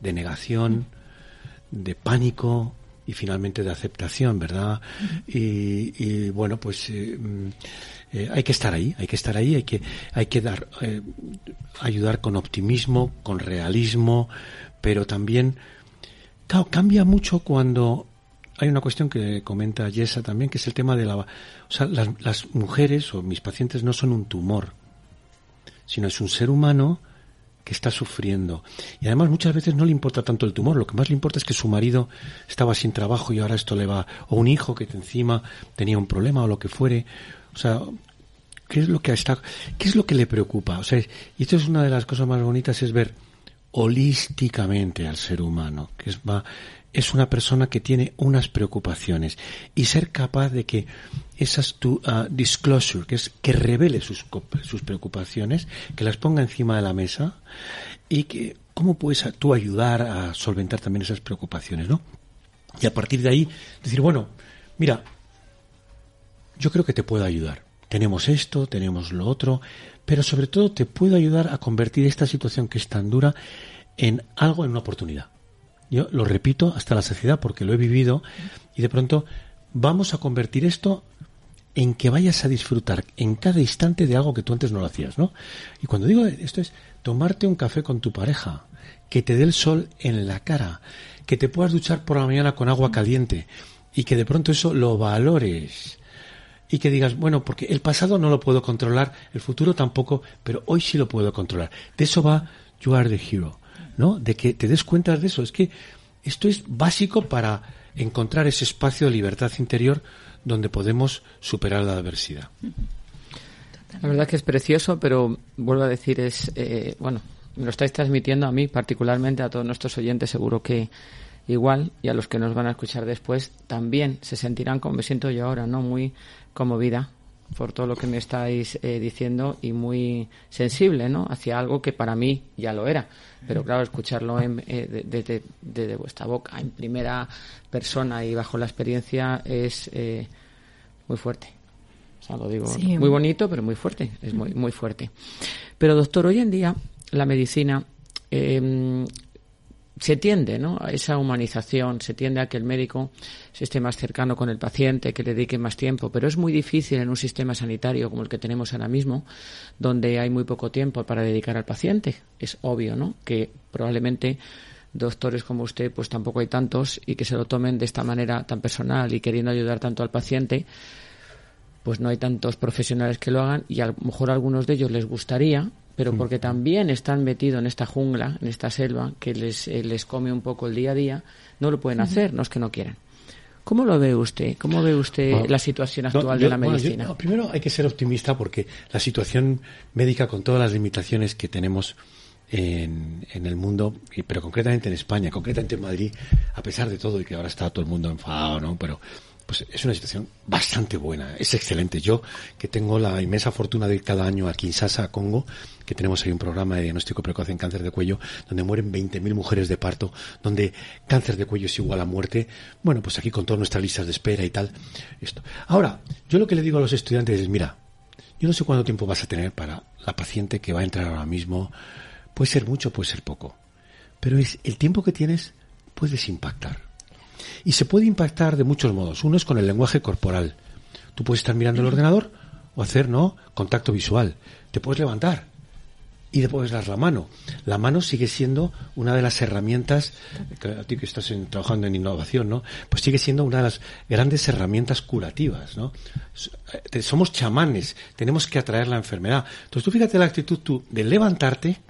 de negación, de pánico y finalmente de aceptación, ¿verdad? Y, y, bueno, pues eh, eh, hay que estar ahí, hay que estar ahí, hay que, hay que dar, eh, ayudar con optimismo, con realismo, pero también Claro, cambia mucho cuando hay una cuestión que comenta Yesa también, que es el tema de la... O sea, las, las mujeres o mis pacientes no son un tumor, sino es un ser humano que está sufriendo. Y además muchas veces no le importa tanto el tumor, lo que más le importa es que su marido estaba sin trabajo y ahora esto le va, o un hijo que encima tenía un problema o lo que fuere. O sea, ¿qué es lo que está, qué es lo que le preocupa? O sea, y esto es una de las cosas más bonitas es ver holísticamente al ser humano, que es va, es una persona que tiene unas preocupaciones y ser capaz de que esas tu uh, disclosure, que es que revele sus, sus preocupaciones, que las ponga encima de la mesa y que cómo puedes tú ayudar a solventar también esas preocupaciones, ¿no? Y a partir de ahí decir, bueno, mira, yo creo que te puedo ayudar. Tenemos esto, tenemos lo otro, pero sobre todo te puedo ayudar a convertir esta situación que es tan dura en algo, en una oportunidad. Yo lo repito hasta la saciedad porque lo he vivido y de pronto vamos a convertir esto en que vayas a disfrutar en cada instante de algo que tú antes no lo hacías, ¿no? Y cuando digo esto es tomarte un café con tu pareja, que te dé el sol en la cara, que te puedas duchar por la mañana con agua caliente y que de pronto eso lo valores y que digas, bueno, porque el pasado no lo puedo controlar, el futuro tampoco, pero hoy sí lo puedo controlar. De eso va You Are the Hero. ¿No? De que te des cuenta de eso. Es que esto es básico para encontrar ese espacio de libertad interior donde podemos superar la adversidad. La verdad que es precioso, pero vuelvo a decir, es, eh, bueno, me lo estáis transmitiendo a mí, particularmente a todos nuestros oyentes, seguro que igual, y a los que nos van a escuchar después, también se sentirán como me siento yo ahora, ¿no? Muy conmovida por todo lo que me estáis eh, diciendo y muy sensible, ¿no? Hacia algo que para mí ya lo era. Pero claro, escucharlo desde eh, de, vuestra boca, en primera persona y bajo la experiencia es eh, muy fuerte. O sea, lo digo muy bonito, pero muy fuerte. Es muy, muy fuerte. Pero doctor, hoy en día la medicina eh, se tiende ¿no? a esa humanización, se tiende a que el médico se esté más cercano con el paciente, que le dedique más tiempo, pero es muy difícil en un sistema sanitario como el que tenemos ahora mismo, donde hay muy poco tiempo para dedicar al paciente. Es obvio ¿no? que probablemente doctores como usted pues tampoco hay tantos y que se lo tomen de esta manera tan personal y queriendo ayudar tanto al paciente, pues no hay tantos profesionales que lo hagan y a lo mejor a algunos de ellos les gustaría, pero porque también están metidos en esta jungla, en esta selva, que les, eh, les come un poco el día a día, no lo pueden hacer, no es que no quieran. ¿Cómo lo ve usted? ¿Cómo ve usted la situación actual de la medicina? primero hay que ser optimista porque la situación médica, con todas las limitaciones que tenemos en, en, el mundo, pero concretamente en España, concretamente en Madrid, a pesar de todo y que ahora está todo el mundo enfadado, ¿no? Pero pues es una situación bastante buena, es excelente. Yo, que tengo la inmensa fortuna de ir cada año a Kinshasa, Congo, que tenemos ahí un programa de diagnóstico precoz en cáncer de cuello, donde mueren 20.000 mujeres de parto, donde cáncer de cuello es igual a muerte. Bueno, pues aquí con todas nuestras listas de espera y tal. Esto. Ahora, yo lo que le digo a los estudiantes es, mira, yo no sé cuánto tiempo vas a tener para la paciente que va a entrar ahora mismo. Puede ser mucho, puede ser poco. Pero es el tiempo que tienes, puedes impactar y se puede impactar de muchos modos. Uno es con el lenguaje corporal. Tú puedes estar mirando el ordenador o hacer, ¿no? Contacto visual. Te puedes levantar y dar la mano. La mano sigue siendo una de las herramientas, a ti que estás trabajando en innovación, ¿no? Pues sigue siendo una de las grandes herramientas curativas, ¿no? Eh, somos chamanes, tenemos que atraer la enfermedad. Entonces tú fíjate la actitud tú de levantarte,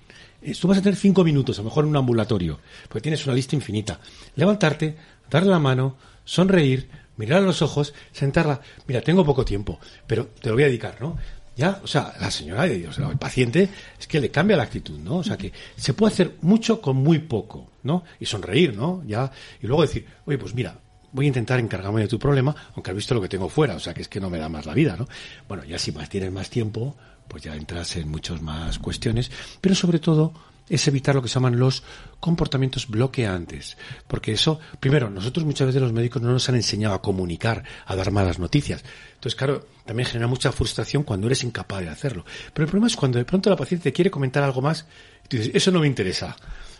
eh, tú vas a tener cinco minutos, a lo mejor en un ambulatorio, porque tienes una lista infinita. Levantarte, darle la mano, sonreír, mirar a los ojos, sentarla. Mira, tengo poco tiempo, pero te lo voy a dedicar, ¿no? Ya, o sea, la señora de Dios, el paciente, es que le cambia la actitud, ¿no? O sea, que se puede hacer mucho con muy poco, ¿no? Y sonreír, ¿no? Ya, y luego decir, oye, pues mira, voy a intentar encargarme de tu problema, aunque has visto lo que tengo fuera, o sea, que es que no me da más la vida, ¿no? Bueno, ya si más tienes más tiempo, pues ya entras en muchas más cuestiones, pero sobre todo, es evitar lo que se llaman los comportamientos bloqueantes. Porque eso, primero, nosotros muchas veces los médicos no nos han enseñado a comunicar, a dar malas noticias. Entonces, claro, también genera mucha frustración cuando eres incapaz de hacerlo. Pero el problema es cuando de pronto la paciente quiere comentar algo más y tú dices, eso no me interesa.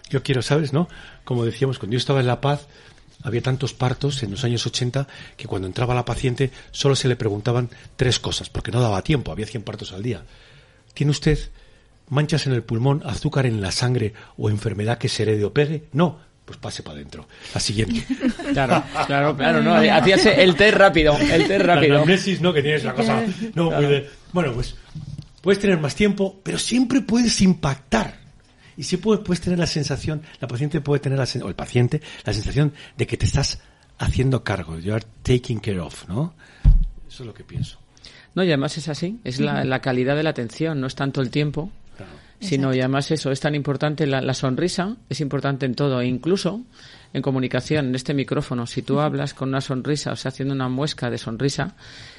Yo quiero, ¿sabes? ¿No? Como decíamos, cuando yo estaba en La Paz, había tantos partos en los años 80 que cuando entraba la paciente solo se le preguntaban tres cosas, porque no daba tiempo, había 100 partos al día. ¿Tiene usted manchas en el pulmón, azúcar en la sangre o enfermedad que se herede o pegue? No, pues pase para adentro. La siguiente. Claro, claro, claro, no, hacías el té rápido, el té rápido. La amnesis, ¿no? Que tienes la cosa... No, puede- bueno, pues puedes tener más tiempo, pero siempre puedes impactar. Y siempre puedes, puedes tener la sensación, la paciente puede tener la o el paciente, la sensación de que te estás haciendo cargo. You are taking care of, ¿no? Eso es lo que pienso. No, y además es así, es la, la calidad de la atención, no es tanto el tiempo, sino y además eso, es tan importante, la, la sonrisa es importante en todo, e incluso en comunicación, en este micrófono, si tú hablas con una sonrisa, o sea, haciendo una muesca de sonrisa,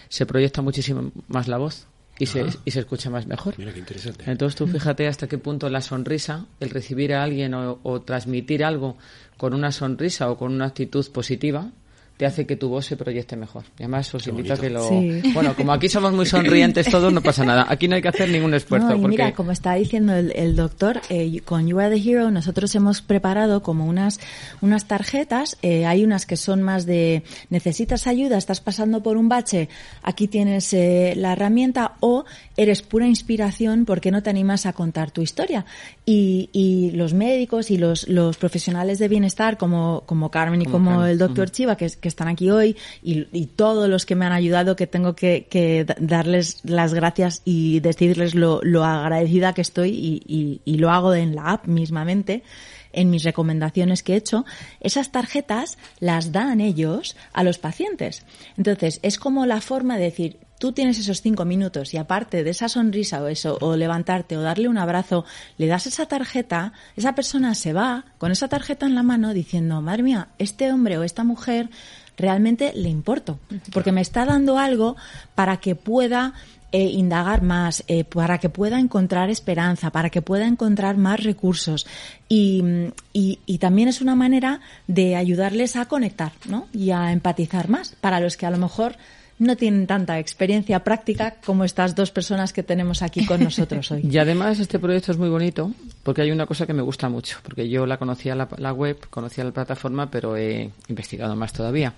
se proyecta muchísimo más la voz y, se, y se escucha más mejor. Mira qué interesante. Entonces tú fíjate hasta qué punto la sonrisa, el recibir a alguien o, o transmitir algo con una sonrisa o con una actitud positiva, te hace que tu voz se proyecte mejor. Y además os invito a que lo... Sí. Bueno, como aquí somos muy sonrientes todos, no pasa nada. Aquí no hay que hacer ningún esfuerzo. No, y porque... mira, como está diciendo el, el doctor, eh, con You Are the Hero nosotros hemos preparado como unas, unas tarjetas. eh, hay unas que son más de necesitas ayuda, estás pasando por un bache, aquí tienes eh, la herramienta o eres pura inspiración porque no te animas a contar tu historia. Y, y los médicos y los, los profesionales de bienestar como, como Carmen y Como el doctor Chiva, que, que están aquí hoy, y, y todos los que me han ayudado, que tengo que, que da- darles las gracias y decirles lo, lo agradecida que estoy y, y- y lo hago en la app mismamente en mis recomendaciones que he hecho, esas tarjetas las dan ellos a los pacientes. Entonces, es como la forma de decir, tú tienes esos cinco minutos y aparte de esa sonrisa o eso, o levantarte o darle un abrazo, le das esa tarjeta, esa persona se va con esa tarjeta en la mano diciendo, madre mía, este hombre o esta mujer realmente le importo, porque me está dando algo para que pueda eh, indagar más, eh, para que pueda encontrar esperanza, para que pueda encontrar más recursos. Y, y, y también es una manera de ayudarles a conectar ¿no? y a empatizar más para los que a lo mejor no tienen tanta experiencia práctica como estas dos personas que tenemos aquí con nosotros hoy. Y además este proyecto es muy bonito porque hay una cosa que me gusta mucho, porque yo la conocía la, la web, conocía la plataforma, pero he investigado más todavía.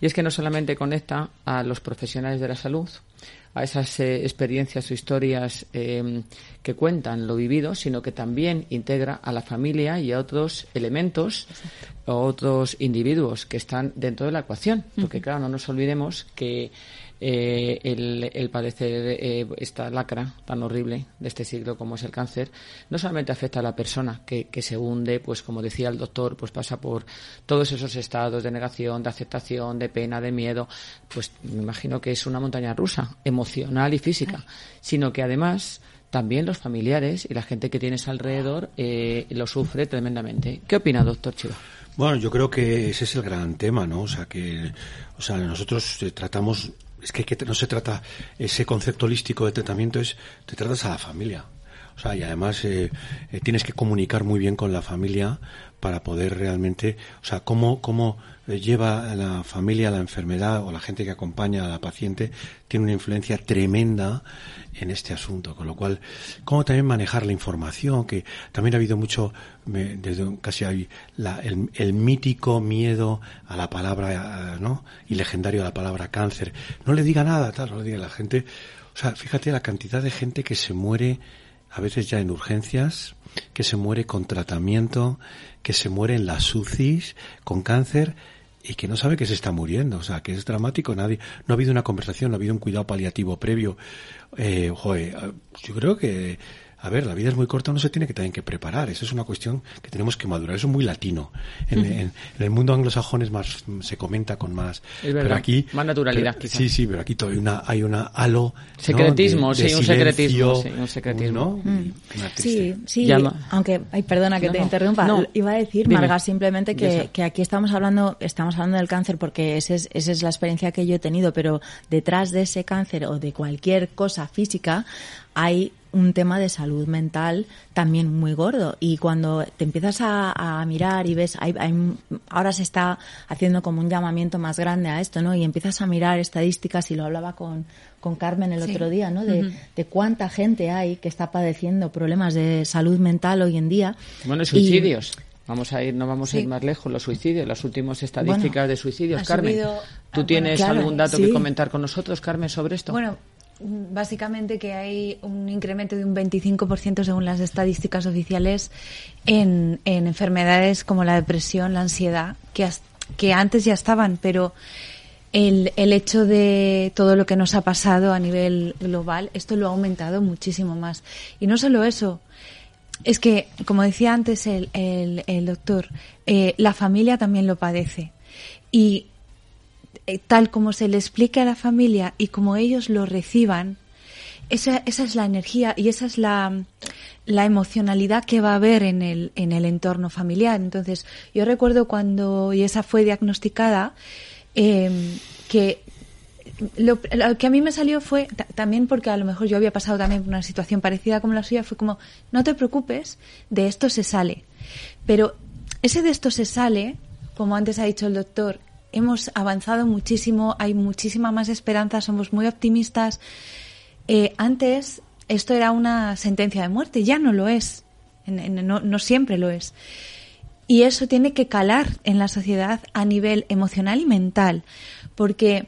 Y es que no solamente conecta a los profesionales de la salud, a esas eh, experiencias o historias eh, que cuentan lo vivido, sino que también integra a la familia y a otros elementos o otros individuos que están dentro de la ecuación. Porque, claro, no nos olvidemos que eh, el, el padecer eh, esta lacra tan horrible de este siglo como es el cáncer no solamente afecta a la persona que, que se hunde, pues como decía el doctor, pues pasa por todos esos estados de negación, de aceptación, de pena, de miedo, pues me imagino que es una montaña rusa, emocional y física, sino que además también los familiares y la gente que tienes alrededor eh, lo sufre tremendamente. ¿Qué opina, doctor Chiva? Bueno, yo creo que ese es el gran tema, ¿no? O sea, que o sea, nosotros eh, tratamos, es que, no se trata, ese concepto holístico de tratamiento es, te tratas a la familia. O sea, y además eh, eh, tienes que comunicar muy bien con la familia para poder realmente, o sea, cómo, cómo eh, lleva la familia la enfermedad o la gente que acompaña a la paciente tiene una influencia tremenda en este asunto, con lo cual, cómo también manejar la información, que también ha habido mucho, me- desde casi hay la- el, el mítico miedo a la palabra, ¿no? Y legendario a la palabra cáncer. No le diga nada, tal, no le diga a la gente. O sea, fíjate la cantidad de gente que se muere a veces ya en urgencias, que se muere con tratamiento, que se muere en las UCIs con cáncer y que no sabe que se está muriendo. O sea, que es dramático. Nadie, no ha habido una conversación, no ha habido un cuidado paliativo previo. Eh, joder, yo creo que, a ver, la vida es muy corta, uno se tiene que también que preparar. Eso es una cuestión que tenemos que madurar. Eso es muy latino. En, en- en el mundo anglosajón es más, se comenta con más. Es verdad, pero aquí, más naturalidad, pero- quizá. sí, sí, pero aquí todavía hay una, hay una halo. ¿no? Secretismo, de- de sí, un secretismo, silencio, sí, un secretismo. Mm. Sí, sí, Llama- aunque, ay, perdona que No, te no, interrumpa, no. iba a decir, Dime. Marga, simplemente que, que aquí estamos hablando, estamos hablando del cáncer porque ese es, esa es la experiencia que yo he tenido, pero detrás de ese cáncer o de cualquier cosa física hay un tema de salud mental también muy gordo y cuando te empiezas a, a mirar y ves, hay, hay- ahora se está haciendo como un llamamiento más grande a esto, ¿no? Y empiezas a mirar estadísticas y lo hablaba con, con Carmen el Sí. otro día, ¿no? De, de cuánta gente hay que está padeciendo problemas de salud mental hoy en día. Bueno, Y- suicidios. Vamos a ir, no vamos a ir más lejos, los suicidios, las últimas estadísticas Bueno, de suicidios. Carmen, subido- ¿tú ah, tienes bueno, claro, algún dato sí. que comentar con nosotros, Carmen, sobre esto? Bueno, básicamente que hay un incremento de un 25% según las estadísticas oficiales en, en enfermedades como la depresión, la ansiedad, que, antes ya estaban, pero el, hecho de todo lo que nos ha pasado a nivel global, esto lo ha aumentado muchísimo más. Y no solo eso, es que, como decía antes el doctor, eh, la familia también lo padece. Y eh, tal como se le explique a la familia y como ellos lo reciban, esa, esa es la energía y esa es la, la emocionalidad que va a haber en el, en el entorno familiar. Entonces, yo recuerdo cuando esa fue diagnosticada, eh, que lo, lo, que a mí me salió fue también porque a lo mejor yo había pasado también por una situación parecida como la suya, fue como, no te preocupes, de esto se sale. Pero ese de esto se sale, como antes ha dicho el doctor, hemos avanzado muchísimo, hay muchísima más esperanza, somos muy optimistas. Eh, antes esto era una sentencia de muerte, ya no lo es, no, no siempre lo es. Y eso tiene que calar en la sociedad a nivel emocional y mental, porque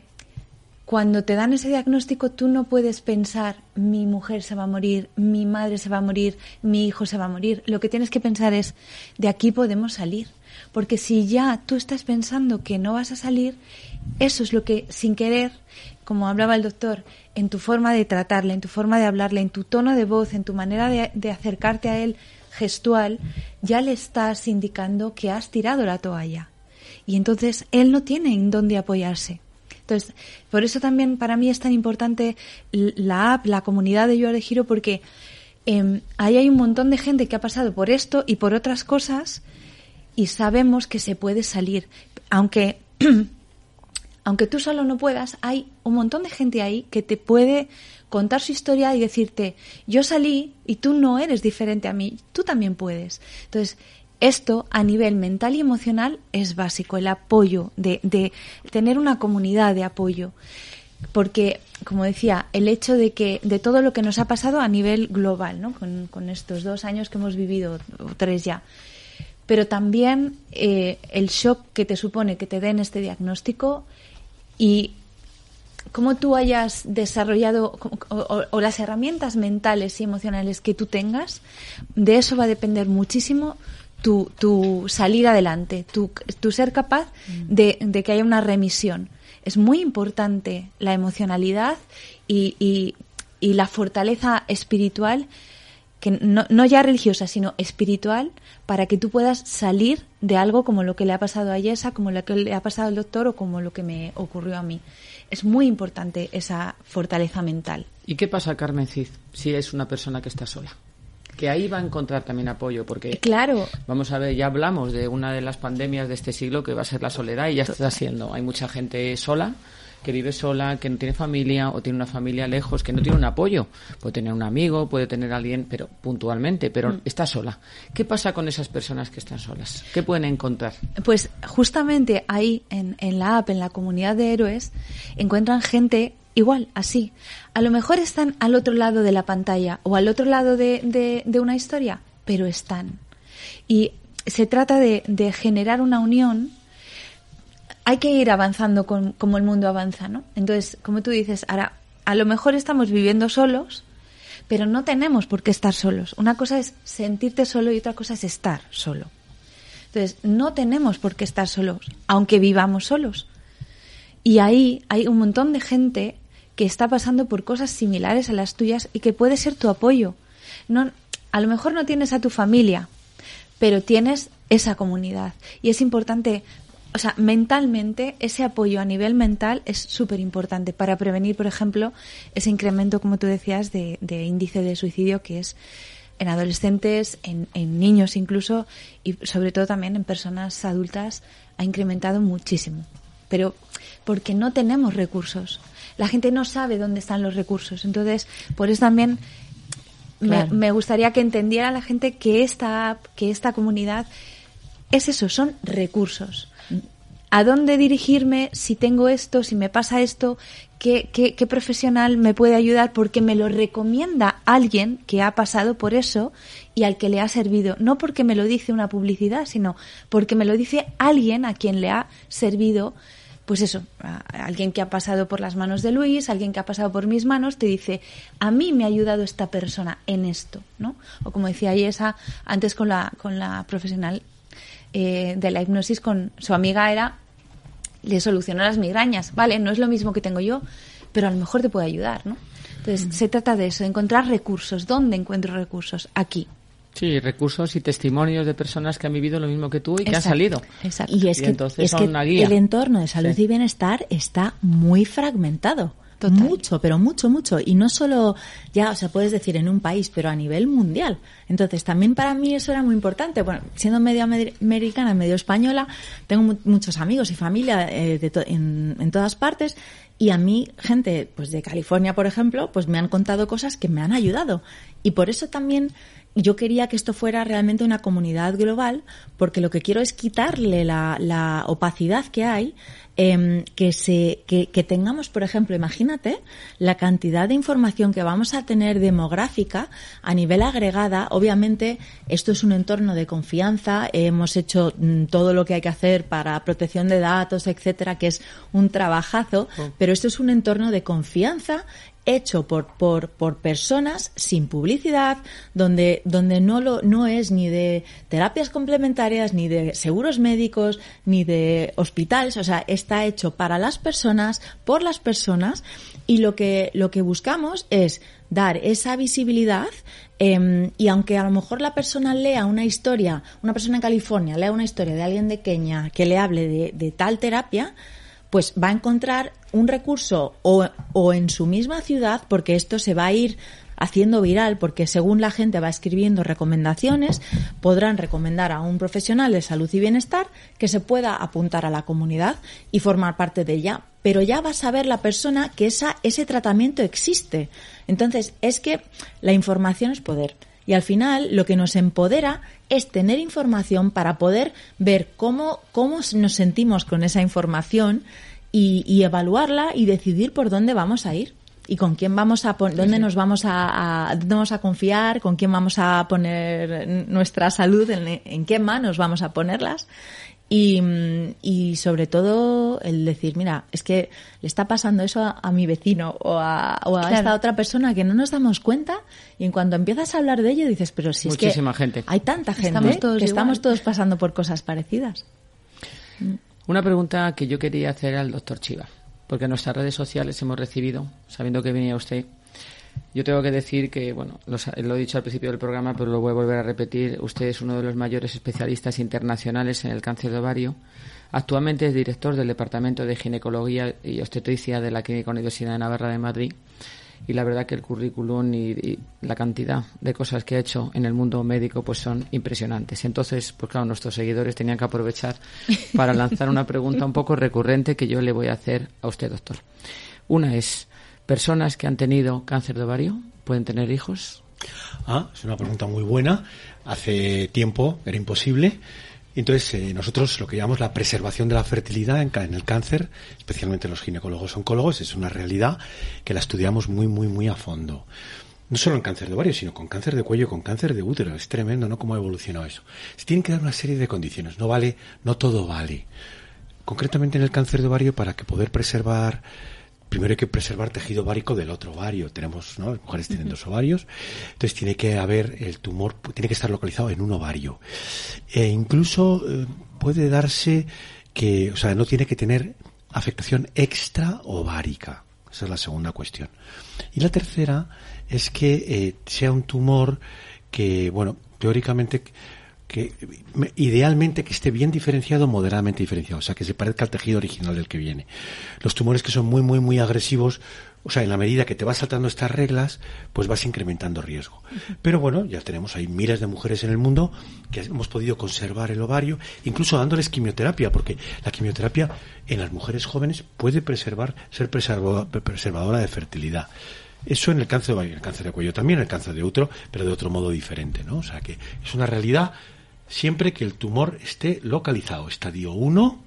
cuando te dan ese diagnóstico tú no puedes pensar mi mujer se va a morir, mi madre se va a morir, mi hijo se va a morir. Lo que tienes que pensar es de aquí podemos salir. Porque si ya tú estás pensando que no vas a salir, eso es lo que sin querer, como hablaba el doctor, en tu forma de tratarle, en tu forma de hablarle, en tu tono de voz, en tu manera de, acercarte a él gestual, ya le estás indicando que has tirado la toalla. Y entonces él no tiene en dónde apoyarse. Entonces, por eso también para mí es tan importante la app, la comunidad de Yo de Giro, porque eh, ahí hay un montón de gente que ha pasado por esto y por otras cosas y sabemos que se puede salir. Aunque, aunque tú solo no puedas, hay un montón de gente ahí que te puede contar su historia y decirte, yo salí y tú no eres diferente a mí, tú también puedes. Entonces, esto a nivel mental y emocional es básico, el apoyo, de, de, tener una comunidad de apoyo. Porque, como decía, el hecho de que de todo lo que nos ha pasado a nivel global, ¿no? con, con estos dos años que hemos vivido, o tres ya, pero también eh, el shock que te supone que te den este diagnóstico y cómo tú hayas desarrollado o, o, o, las herramientas mentales y emocionales que tú tengas, de eso va a depender muchísimo tu, tu salir adelante, tu, tu ser capaz de, de, que haya una remisión. Es muy importante la emocionalidad y, y, y la fortaleza espiritual, que no, no, ya religiosa, sino espiritual, para que tú puedas salir de algo como lo que le ha pasado a Yesa, como lo que le ha pasado al doctor o como lo que me ocurrió a mí. Es muy importante esa fortaleza mental. ¿Y qué pasa, Carmen Cid, si es una persona que está sola? que ahí va a encontrar también apoyo, porque claro. vamos a ver, ya hablamos de una de las pandemias de este siglo que va a ser la soledad y ya está siendo. Hay mucha gente sola que vive sola, que no tiene familia o tiene una familia lejos, que no tiene un apoyo. Puede tener un amigo, puede tener alguien, pero puntualmente, pero mm. está sola. ¿Qué pasa con esas personas que están solas? ¿Qué pueden encontrar? Pues justamente ahí, en, en la app, en la comunidad de héroes, encuentran gente igual, así. A lo mejor están al otro lado de la pantalla o al otro lado de, de, de una historia, pero están. Y se trata de, de, generar una unión. Hay que ir avanzando con, como el mundo avanza, ¿no? Entonces, como tú dices, ahora, a lo mejor estamos viviendo solos, pero no tenemos por qué estar solos. Una cosa es sentirte solo y otra cosa es estar solo. Entonces, no tenemos por qué estar solos, aunque vivamos solos. Y ahí hay un montón de gente que está pasando por cosas similares a las tuyas y que puede ser tu apoyo. No, a lo mejor no tienes a tu familia, pero tienes esa comunidad. Y es importante, o sea, mentalmente, ese apoyo a nivel mental es súper importante para prevenir, por ejemplo, ese incremento, como tú decías, de, de índice de suicidio que es en adolescentes, en, en, niños incluso, y sobre todo también en personas adultas, ha incrementado muchísimo. Pero porque no tenemos recursos la gente no sabe dónde están los recursos. Entonces, por eso también claro. me, me, gustaría que entendiera la gente que esta app, que esta comunidad, es eso, son recursos. ¿A dónde dirigirme si tengo esto, si me pasa esto? ¿Qué, profesional me puede ayudar? Porque me lo recomienda alguien que ha pasado por eso y al que le ha servido. No porque me lo dice una publicidad, sino porque me lo dice alguien a quien le ha servido pues eso, alguien que ha pasado por las manos de Luis, alguien que ha pasado por mis manos, te dice, a mí me ha ayudado esta persona en esto, ¿no? O como decía esa antes con la, con la profesional eh, de la hipnosis, con su amiga era, le solucionó las migrañas, ¿vale? No es lo mismo que tengo yo, pero a lo mejor te puede ayudar, ¿no? Entonces, se trata de eso, de encontrar recursos. ¿Dónde encuentro recursos? Aquí. Sí, recursos y testimonios de personas que han vivido lo mismo que tú y que han salido. Exacto. Y es que, el entorno de salud y bienestar está muy fragmentado. Mucho, pero mucho, mucho. Y no solo, ya, o sea, puedes decir en un país, pero a nivel mundial. Entonces, también para mí eso era muy importante. Bueno, siendo medio americana, medio española, tengo muchos amigos y familia eh, en, en todas partes. Y a mí, gente, pues de California, por ejemplo, pues me han contado cosas que me han ayudado. Y por eso también yo quería que esto fuera realmente una comunidad global, porque lo que quiero es quitarle la, la opacidad que hay, eh, que, se, que, que, tengamos, por ejemplo, imagínate la cantidad de información que vamos a tener demográfica a nivel agregada. Obviamente, esto es un entorno de confianza. Hemos hecho mm, todo lo que hay que hacer para protección de datos, etcétera, que es un trabajazo, oh. pero esto es un entorno de confianza hecho por, por, por personas sin publicidad, donde, donde no, lo, no es ni de terapias complementarias, ni de seguros médicos, ni de hospitales, o sea, está hecho para las personas, por las personas, y lo que, lo que buscamos es dar esa visibilidad eh, y aunque a lo mejor la persona lea una historia, una persona en California lea una historia de alguien de Kenia que le hable de, de tal terapia, pues va a encontrar un recurso o, o en su misma ciudad, porque esto se va a ir haciendo viral, porque según la gente va escribiendo recomendaciones, podrán recomendar a un profesional de salud y bienestar que se pueda apuntar a la comunidad y formar parte de ella. Pero ya va a saber la persona que esa, ese tratamiento existe. Entonces, es que la información es poder. Y al final lo que nos empodera es tener información para poder ver cómo, cómo nos sentimos con esa información y, evaluarla y decidir por dónde vamos a ir y con quién vamos a poner, dónde nos vamos a, dónde vamos a confiar, con quién vamos a poner nuestra salud, en, qué manos vamos a ponerlas. Y, y, sobre todo el decir, mira, es que le está pasando eso a, mi vecino o a, o a esta otra persona que no nos damos cuenta y en cuanto empiezas a hablar de ello dices, pero si es que gente. hay tanta gente que estamos todos pasando por cosas parecidas. Una pregunta que yo quería hacer al doctor Chiva, porque en nuestras redes sociales hemos recibido, sabiendo que venía usted, yo tengo que decir que, bueno, lo, he dicho al principio del programa, pero lo voy a volver a repetir. Usted es uno de los mayores especialistas internacionales en el cáncer de ovario. Actualmente es director del Departamento de Ginecología y Obstetricia de la Clínica Universidad de Navarra de Madrid y la verdad que el currículum y, la cantidad de cosas que ha hecho en el mundo médico pues son impresionantes. Entonces, pues claro, nuestros seguidores tenían que aprovechar para lanzar una pregunta un poco recurrente que yo le voy a hacer a usted, doctor. Una es, ¿personas que han tenido cáncer de ovario pueden tener hijos? Ah, es una pregunta muy buena. Hace tiempo era imposible. Entonces, eh, nosotros lo que llamamos la preservación de la fertilidad en, el cáncer, especialmente los ginecólogos oncólogos, es una realidad que la estudiamos muy, muy, muy a fondo. No solo en cáncer de ovario, sino con cáncer de cuello, con cáncer de útero. Es tremendo, ¿no? Cómo ha evolucionado eso. Se tienen que dar una serie de condiciones. No vale, no todo vale. Concretamente en el cáncer de ovario, para que poder preservar primero hay que preservar tejido ovárico del otro ovario. Tenemos, ¿no? Las mujeres tienen dos ovarios. Entonces tiene que haber el tumor, tiene que estar localizado en un ovario. E incluso eh, puede darse que, o sea, no tiene que tener afectación extra ovárica. Esa es la segunda cuestión. Y la tercera es que eh, sea un tumor que, bueno, teóricamente que idealmente que esté bien diferenciado, moderadamente diferenciado, o sea, que se parezca al tejido original del que viene. Los tumores que son muy, muy, muy agresivos, o sea, en la medida que te vas saltando estas reglas, pues vas incrementando riesgo. Pero bueno, ya tenemos ahí miles de mujeres en el mundo que hemos podido conservar el ovario, incluso dándoles quimioterapia, porque la quimioterapia en las mujeres jóvenes puede preservar, ser preservadora de fertilidad. Eso en el cáncer de ovario, en el cáncer de cuello también, en el cáncer de útero, pero de otro modo diferente, ¿no? O sea que es una realidad siempre que el tumor esté localizado. Estadio 1,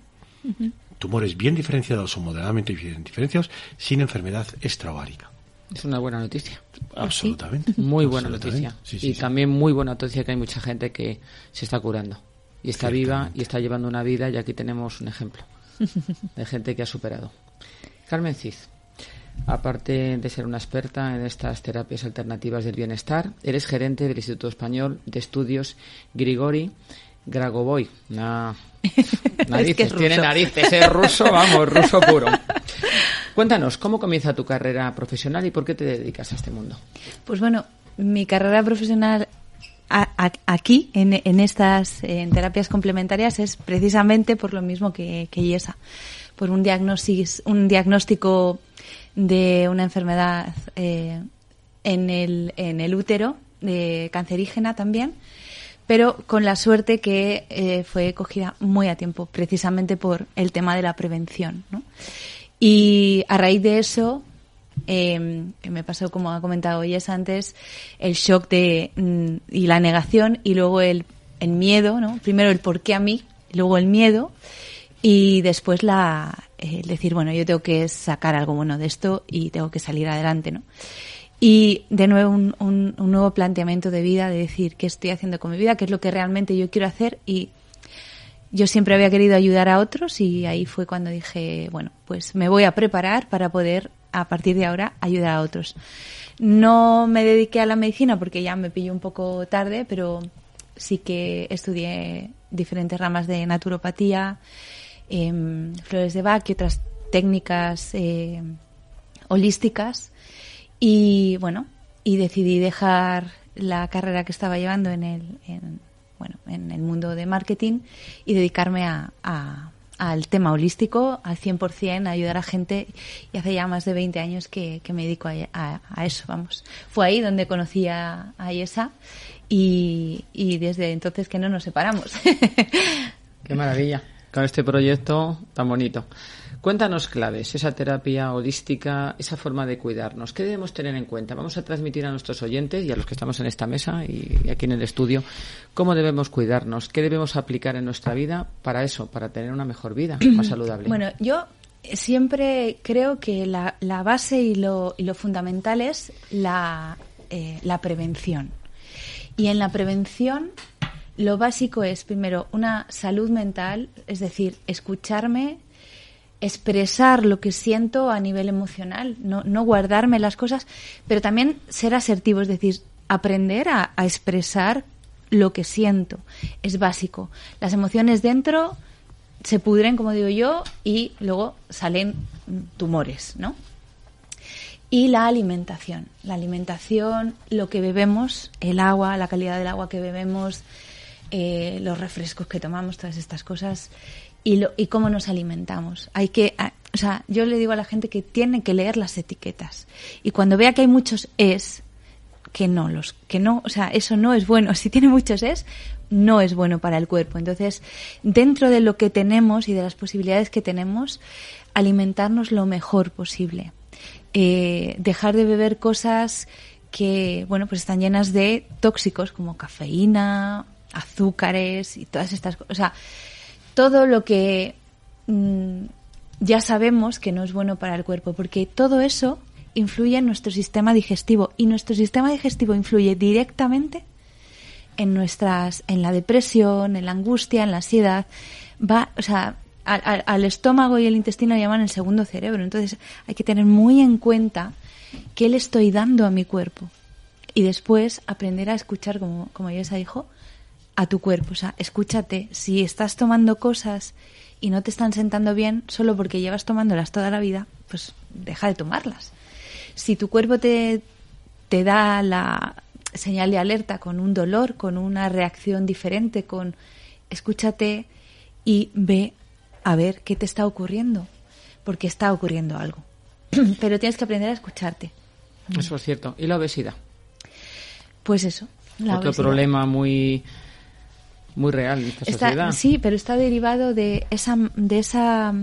tumores bien diferenciados o moderadamente diferenciados, sin enfermedad extraovárica. Es una buena noticia. Absolutamente. Muy buena noticia. y también muy buena noticia que hay mucha gente que se está curando. Y está viva y está llevando una vida y aquí tenemos un ejemplo. de gente que ha superado. Carmen Cid, aparte de ser una experta en estas terapias alternativas del bienestar, eres gerente del Instituto Español de Estudios Grigori Gragovoy. narices, tiene narices, es ruso, vamos, ruso puro. Cuéntanos, ¿cómo comienza tu carrera profesional y por qué te dedicas a este mundo? Pues bueno, mi carrera profesional aquí, en, estas en terapias complementarias, es precisamente por lo mismo que, que Yesa, por un, un diagnóstico de una enfermedad eh, en, el, en el útero, de cancerígena también, pero con la suerte que eh, fue cogida muy a tiempo, precisamente por el tema de la prevención. Y a raíz de eso, eh, que me pasó, como ha comentado Yes antes, el shock de, mm, y la negación y luego el, el miedo, ¿no? Primero el por qué a mí, luego el miedo y después la, el decir, bueno, yo tengo que sacar algo bueno de esto y tengo que salir adelante, ¿no? Y de nuevo un, un, un, nuevo planteamiento de vida, de decir qué estoy haciendo con mi vida, qué es lo que realmente yo quiero hacer y yo siempre había querido ayudar a otros y ahí fue cuando dije, bueno, pues me voy a preparar para poder a partir de ahora ayudar a otros. No me dediqué a la medicina porque ya me pilló un poco tarde, pero sí que estudié diferentes ramas de naturopatía, eh, flores de Bach y otras técnicas eh, holísticas. Y bueno, y decidí dejar la carrera que estaba llevando en el, en, bueno, en el mundo de marketing y dedicarme a, al tema holístico al 100%, a ayudar a gente. Y hace ya más de 20 años que, me dedico a, eso, vamos. Fue ahí donde conocí a, a y, y desde entonces que no nos separamos. Qué maravilla con este proyecto tan bonito. Cuéntanos claves, esa terapia holística, esa forma de cuidarnos. ¿Qué debemos tener en cuenta? Vamos a transmitir a nuestros oyentes y a los que estamos en esta mesa y aquí en el estudio cómo debemos cuidarnos, qué debemos aplicar en nuestra vida para eso, para tener una mejor vida, más saludable. Bueno, yo siempre creo que la, la base y lo, y lo, fundamental es la, eh, la prevención. Y en la prevención lo básico es, primero, una salud mental, es decir, escucharme, expresar lo que siento a nivel emocional, no, no guardarme las cosas, pero también ser asertivo, es decir, aprender a, a expresar lo que siento. Es básico. Las emociones dentro se pudren, como digo yo, y luego salen tumores, ¿no? Y la alimentación. La alimentación, lo que bebemos, el agua, la calidad del agua que bebemos, eh, los refrescos que tomamos, todas estas cosas y, lo, y cómo nos alimentamos. Hay que, o sea, yo le digo a la gente que tiene que leer las etiquetas y cuando vea que hay muchos es que no los que no, o sea, eso no es bueno. Si tiene muchos es no es bueno para el cuerpo. Entonces, dentro de lo que tenemos y de las posibilidades que tenemos, alimentarnos lo mejor posible. Eh, dejar de beber cosas que, bueno, pues están llenas de tóxicos como cafeína, azúcares y todas estas cosas. O sea, todo lo que mm, ya sabemos que no es bueno para el cuerpo, porque todo eso influye en nuestro sistema digestivo y nuestro sistema digestivo influye directamente en nuestras, en la depresión, en la angustia, en la ansiedad. Va, o sea, al, al estómago y el intestino llaman el segundo cerebro. Entonces hay que tener muy en cuenta qué le estoy dando a mi cuerpo. Y después aprender a escuchar, como, como ya dijo, a tu cuerpo. O sea, escúchate, si estás tomando cosas y no te están sentando bien solo porque llevas tomándolas toda la vida, pues deja de tomarlas. Si tu cuerpo te, te da la señal de alerta con un dolor, con una reacción diferente, con escúchate y ve a ver qué te está ocurriendo, porque está ocurriendo algo. Pero tienes que aprender a escucharte. Eso es cierto. ¿Y la obesidad? Pues eso. Otro problema muy muy real esta sociedad. Sí, pero está derivado de esa, de esa,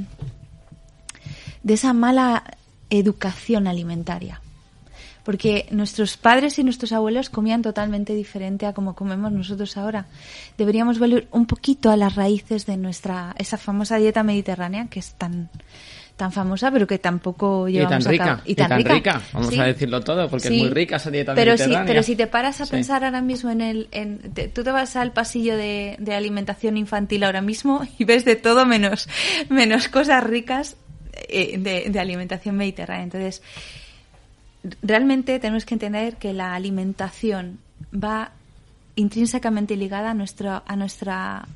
de esa mala educación alimentaria. Porque nuestros padres y nuestros abuelos comían totalmente diferente a como comemos nosotros ahora. Deberíamos volver un poquito a las raíces de nuestra, esa famosa dieta mediterránea que es tan, tan famosa, pero que tampoco Y llevamos tan a cabo. rica, y tan rica, vamos Sí. a decirlo todo, porque Sí. es muy rica esa dieta pero si, mediterránea. pero si te paras a Sí. pensar ahora mismo en el... En, te- tú te vas al pasillo de, de alimentación infantil ahora mismo y ves de todo menos, menos cosas ricas eh, de, de alimentación mediterránea. Entonces, realmente tenemos que entender que la alimentación va intrínsecamente ligada a, nuestro, a nuestra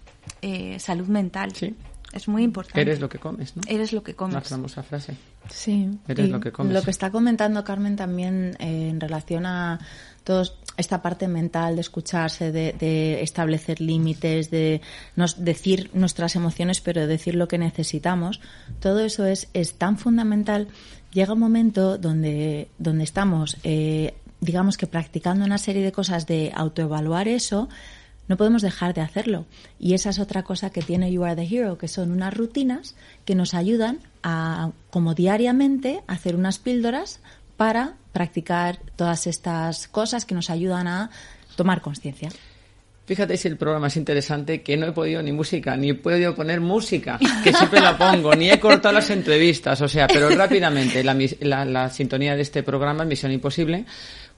eh, salud mental. Sí. Es muy importante. Eres lo que comes, ¿no? Eres lo que La comes. famosa frase. Sí, Eres y lo que comes. Lo que está comentando Carmen también eh, en relación a toda esta parte mental de escucharse, de, de establecer límites, de nos, decir nuestras emociones, pero decir lo que necesitamos, todo eso es, es tan fundamental. Llega un momento donde, donde estamos, eh, digamos que practicando una serie de cosas de autoevaluar eso, no podemos dejar de hacerlo. Y esa es otra cosa que tiene You Are the Hero, que son unas rutinas que nos ayudan a, como diariamente, hacer unas píldoras para practicar todas estas cosas que nos ayudan a tomar conciencia. Fíjate si el programa es interesante que no he podido ni música, ni he podido poner música, que siempre la pongo, ni he cortado las entrevistas, o sea, pero rápidamente, la, la- sintonía de este programa Misión Imposible,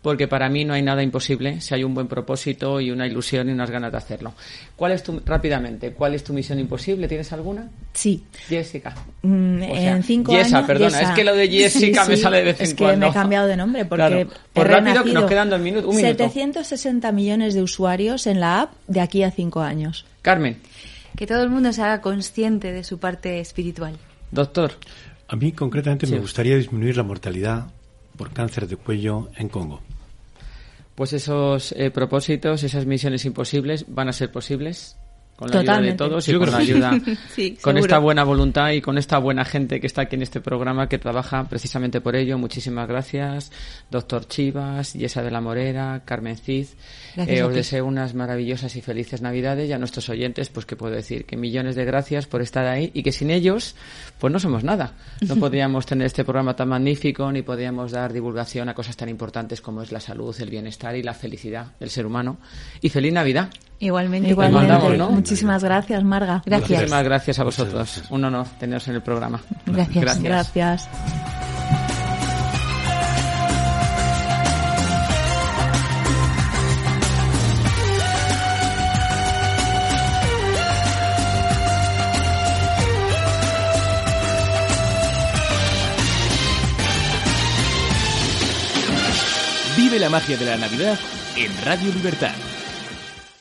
porque para mí no hay nada imposible si hay un buen propósito y una ilusión y unas ganas de hacerlo. ¿Cuál es tu, rápidamente, cuál es tu misión imposible? ¿Tienes alguna? Sí. Jessica. Mm, O sea, en cinco Yesa, años. perdona, Yesa. es que lo de Jessica Sí, me sí, sale de vez en es cuando. que me he cambiado de nombre porque Claro. he Pues rápido, que nos quedan dos minutos, un minuto. 760 millones de usuarios en la app de aquí a cinco años. Carmen, Que todo el mundo se haga consciente de su parte espiritual. doctor. A mí concretamente Sí. me gustaría disminuir la mortalidad por cáncer de cuello en Congo. Pues esos eh, propósitos, esas misiones imposibles van a ser posibles con la ayuda de todos y Yo con creo la ayuda, Sí, con seguro. esta buena voluntad y con esta buena gente que está aquí en este programa que trabaja precisamente por ello. Muchísimas gracias, doctor Chivas, Yesa de la Morera, Carmen Cid. Gracias Eh, os deseo unas maravillosas y felices Navidades y a nuestros oyentes, pues que puedo decir que millones de gracias por estar ahí y que sin ellos, pues no somos nada. No podríamos tener este programa tan magnífico ni podríamos dar divulgación a cosas tan importantes como es la salud, el bienestar y la felicidad del ser humano. Y feliz Navidad. Igualmente. Igualmente. mandamos, ¿no? Muchísimas gracias, Marga. Gracias. Muchísimas gracias a vosotros. Un honor teneros en el programa. Gracias. Gracias. Vive la magia de la Navidad en Radio Libertad.